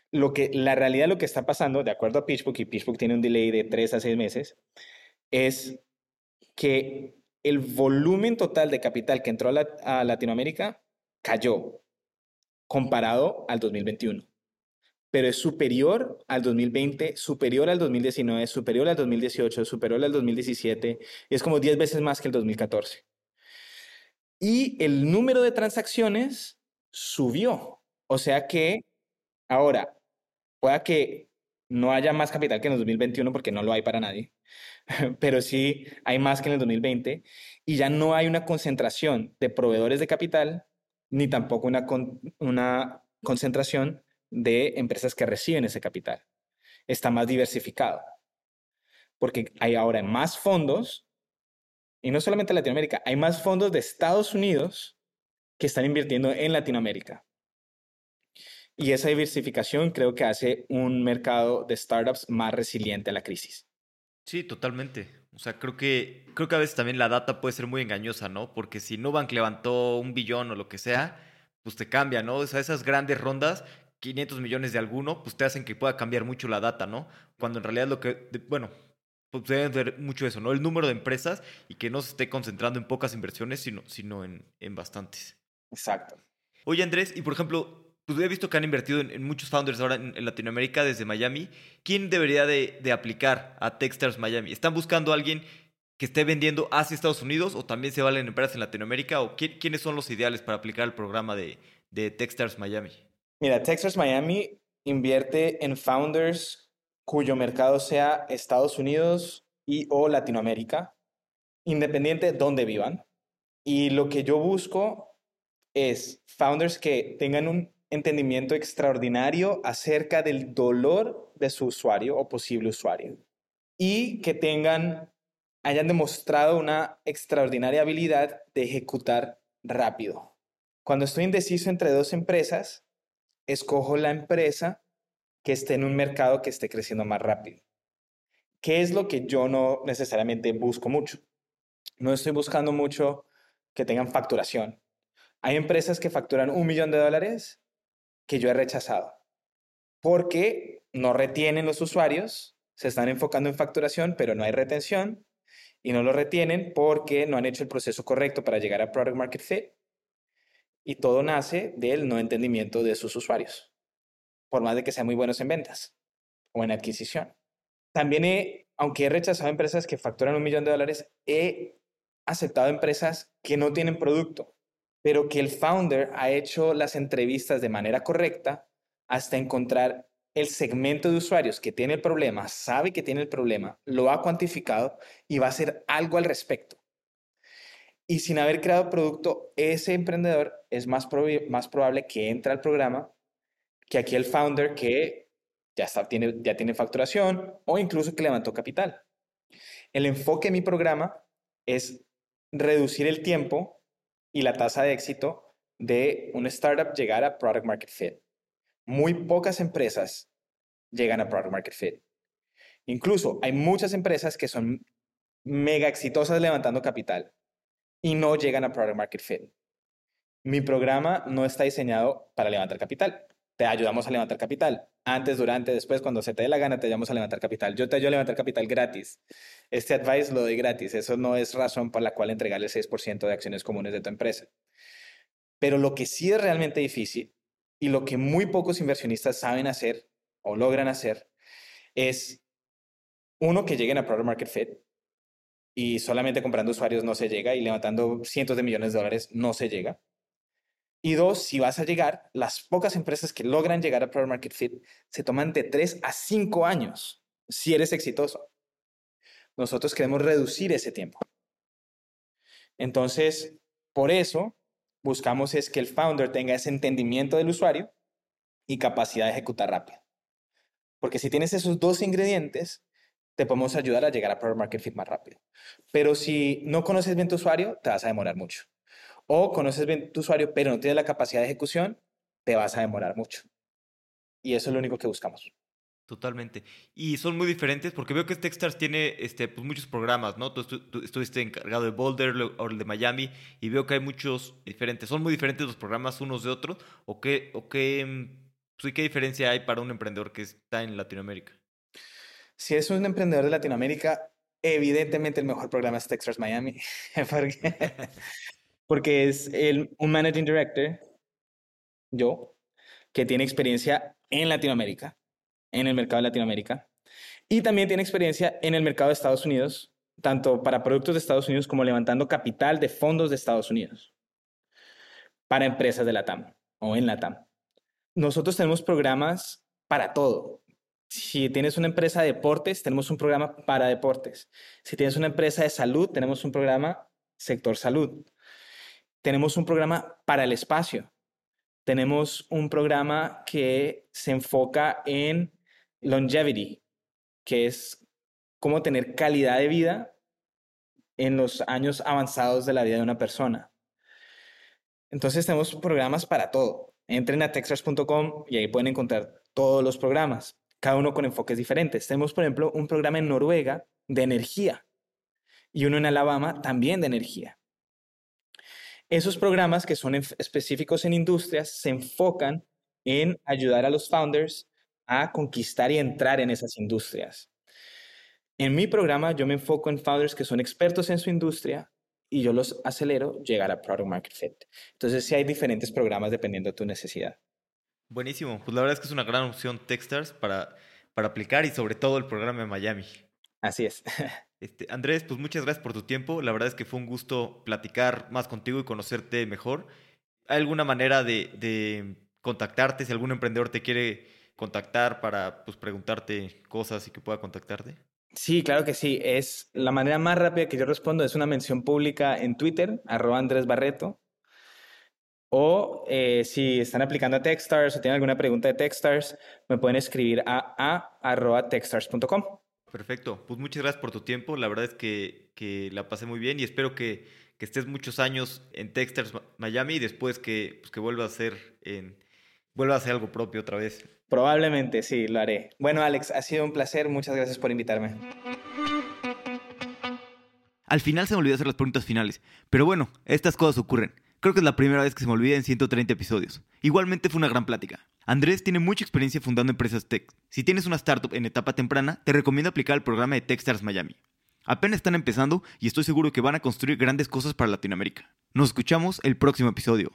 Lo que, la realidad lo que está pasando, de acuerdo a PitchBook, y PitchBook tiene un delay de tres a seis meses, es que el volumen total de capital que entró a, Latinoamérica cayó comparado al 2021 pero es superior al 2020, superior al 2019, superior al 2018, superior al 2017, es como 10 veces más que el 2014. Y el número de transacciones subió. O sea que ahora, pueda que no haya más capital que en el 2021 porque no lo hay para nadie, pero sí hay más que en el 2020 y ya no hay una concentración de proveedores de capital ni tampoco una, una concentración de empresas que reciben ese capital. Está más diversificado porque hay ahora más fondos y no solamente en Latinoamérica, hay más fondos de Estados Unidos que están invirtiendo en Latinoamérica. Y esa diversificación creo que hace un mercado de startups más resiliente a la crisis. Sí, totalmente. O sea, creo que, creo que a veces también la data puede ser muy engañosa, ¿no? Porque si Nubank levantó un billón o lo que sea, pues te cambia, ¿no? O sea, esas grandes rondas, 500 millones de alguno, pues te hacen que pueda cambiar mucho la data, ¿no? Cuando en realidad lo que, bueno, pues deben ver mucho eso, ¿no? El número de empresas y que no se esté concentrando en pocas inversiones, sino, sino en, en bastantes. Exacto. Oye, Andrés, y por ejemplo, pues he visto que han invertido en, muchos founders ahora en, Latinoamérica desde Miami. ¿Quién debería de, de, aplicar a Techstars Miami? ¿Están buscando a alguien que esté vendiendo hacia Estados Unidos o también se valen empresas en Latinoamérica? ¿O quiénes son los ideales para aplicar el programa de, de Techstars Miami? Mira, Techstars Miami invierte en founders cuyo mercado sea Estados Unidos y o Latinoamérica, independiente de dónde vivan. Y lo que yo busco es founders que tengan un entendimiento extraordinario acerca del dolor de su usuario o posible usuario y que tengan hayan demostrado una extraordinaria habilidad de ejecutar rápido. Cuando estoy indeciso entre dos empresas, escojo la empresa que esté en un mercado que esté creciendo más rápido. ¿Qué es lo que yo no necesariamente busco mucho? No estoy buscando mucho que tengan facturación. Hay empresas que facturan un millón de dólares que yo he rechazado porque no retienen los usuarios, se están enfocando en facturación, pero no hay retención y no lo retienen porque no han hecho el proceso correcto para llegar a Product Market Fit. Y todo nace del no entendimiento de sus usuarios por más de que sean muy buenos en ventas o en adquisición. También he, aunque he rechazado empresas que facturan un millón de dólares, he aceptado empresas que no tienen producto, pero que el founder ha hecho las entrevistas de manera correcta hasta encontrar el segmento de usuarios que tiene el problema, sabe que tiene el problema, lo ha cuantificado y va a hacer algo al respecto. Y sin haber creado producto, ese emprendedor es más, más probable que entre al programa que aquí el founder que ya, tiene, ya tiene facturación o incluso que levantó capital. El enfoque de mi programa es reducir el tiempo y la tasa de éxito de un startup llegar a product market fit. Muy pocas empresas llegan a product market fit. Incluso hay muchas empresas que son mega exitosas levantando capital y no llegan a product market fit. Mi programa no está diseñado para levantar capital te ayudamos a levantar capital. Antes, durante, después, cuando se te dé la gana, te ayudamos a levantar capital. Yo te ayudo a levantar capital gratis. Este advice lo doy gratis. Eso no es razón por la cual entregarle el 6% de acciones comunes de tu empresa. Pero lo que sí es realmente difícil y lo que muy pocos inversionistas saben hacer o logran hacer es, uno, que lleguen a Product Market Fit y solamente comprando usuarios no se llega y levantando cientos de millones de dólares no se llega. Y dos, si vas a llegar, las pocas empresas que logran llegar a Product Market Fit se toman de tres a cinco años si eres exitoso. Nosotros queremos reducir ese tiempo. Entonces, por eso buscamos es que el founder tenga ese entendimiento del usuario y capacidad de ejecutar rápido. Porque si tienes esos dos ingredientes, te podemos ayudar a llegar a Product Market Fit más rápido. Pero si no conoces bien tu usuario, te vas a demorar mucho o conoces bien tu usuario, pero no tienes la capacidad de ejecución, te vas a demorar mucho. Y eso es lo único que buscamos. Totalmente. Y son muy diferentes porque veo que Techstars tiene este, pues, muchos programas, ¿no? Tú, estuviste encargado de Boulder o el de Miami y veo que hay muchos diferentes. ¿Son muy diferentes los programas unos de otros? ¿O qué, o qué, pues, qué diferencia hay para un emprendedor que está en Latinoamérica? Si es un emprendedor de Latinoamérica, evidentemente el mejor programa es Techstars Miami. porque es el, un managing director, yo, que tiene experiencia en Latinoamérica, en el mercado de Latinoamérica, y también tiene experiencia en el mercado de Estados Unidos, tanto para productos de Estados Unidos como levantando capital de fondos de Estados Unidos para empresas de la TAM o en la TAM. Nosotros tenemos programas para todo. Si tienes una empresa de deportes, tenemos un programa para deportes. Si tienes una empresa de salud, tenemos un programa sector salud. Tenemos un programa para el espacio. Tenemos un programa que se enfoca en longevity, que es cómo tener calidad de vida en los años avanzados de la vida de una persona. Entonces tenemos programas para todo. Entren a textras.com y ahí pueden encontrar todos los programas, cada uno con enfoques diferentes. Tenemos, por ejemplo, un programa en Noruega de energía y uno en Alabama también de energía. Esos programas que son específicos en industrias se enfocan en ayudar a los founders a conquistar y entrar en esas industrias. En mi programa yo me enfoco en founders que son expertos en su industria y yo los acelero llegar a Product Market Fit. Entonces sí hay diferentes programas dependiendo de tu necesidad. Buenísimo. Pues la verdad es que es una gran opción Techstars para, para aplicar y sobre todo el programa de Miami. Así es. Este, Andrés, pues muchas gracias por tu tiempo. La verdad es que fue un gusto platicar más contigo y conocerte mejor. ¿Hay alguna manera de, contactarte? Si algún emprendedor te quiere contactar para pues, preguntarte cosas y que pueda contactarte. Sí, claro que sí. Es la manera más rápida que yo respondo es una mención pública en Twitter, arroba Andrés Barreto. O eh, si están aplicando a Techstars o tienen alguna pregunta de Techstars, me pueden escribir a, a arroba techstars.com. Perfecto, pues muchas gracias por tu tiempo. La verdad es que, la pasé muy bien y espero que, estés muchos años en Techstars Miami y después que, pues, que vuelva a hacer en, vuelva a hacer algo propio otra vez. Probablemente, sí, lo haré. Bueno, Alex, ha sido un placer. Muchas gracias por invitarme. Al final se me olvidó hacer las preguntas finales, pero bueno, estas cosas ocurren. Creo que es la primera vez que se me olvida en 130 episodios. Igualmente fue una gran plática. Andrés tiene mucha experiencia fundando empresas tech. Si tienes una startup en etapa temprana, te recomiendo aplicar el programa de Techstars Miami. Apenas están empezando y estoy seguro que van a construir grandes cosas para Latinoamérica. Nos escuchamos el próximo episodio.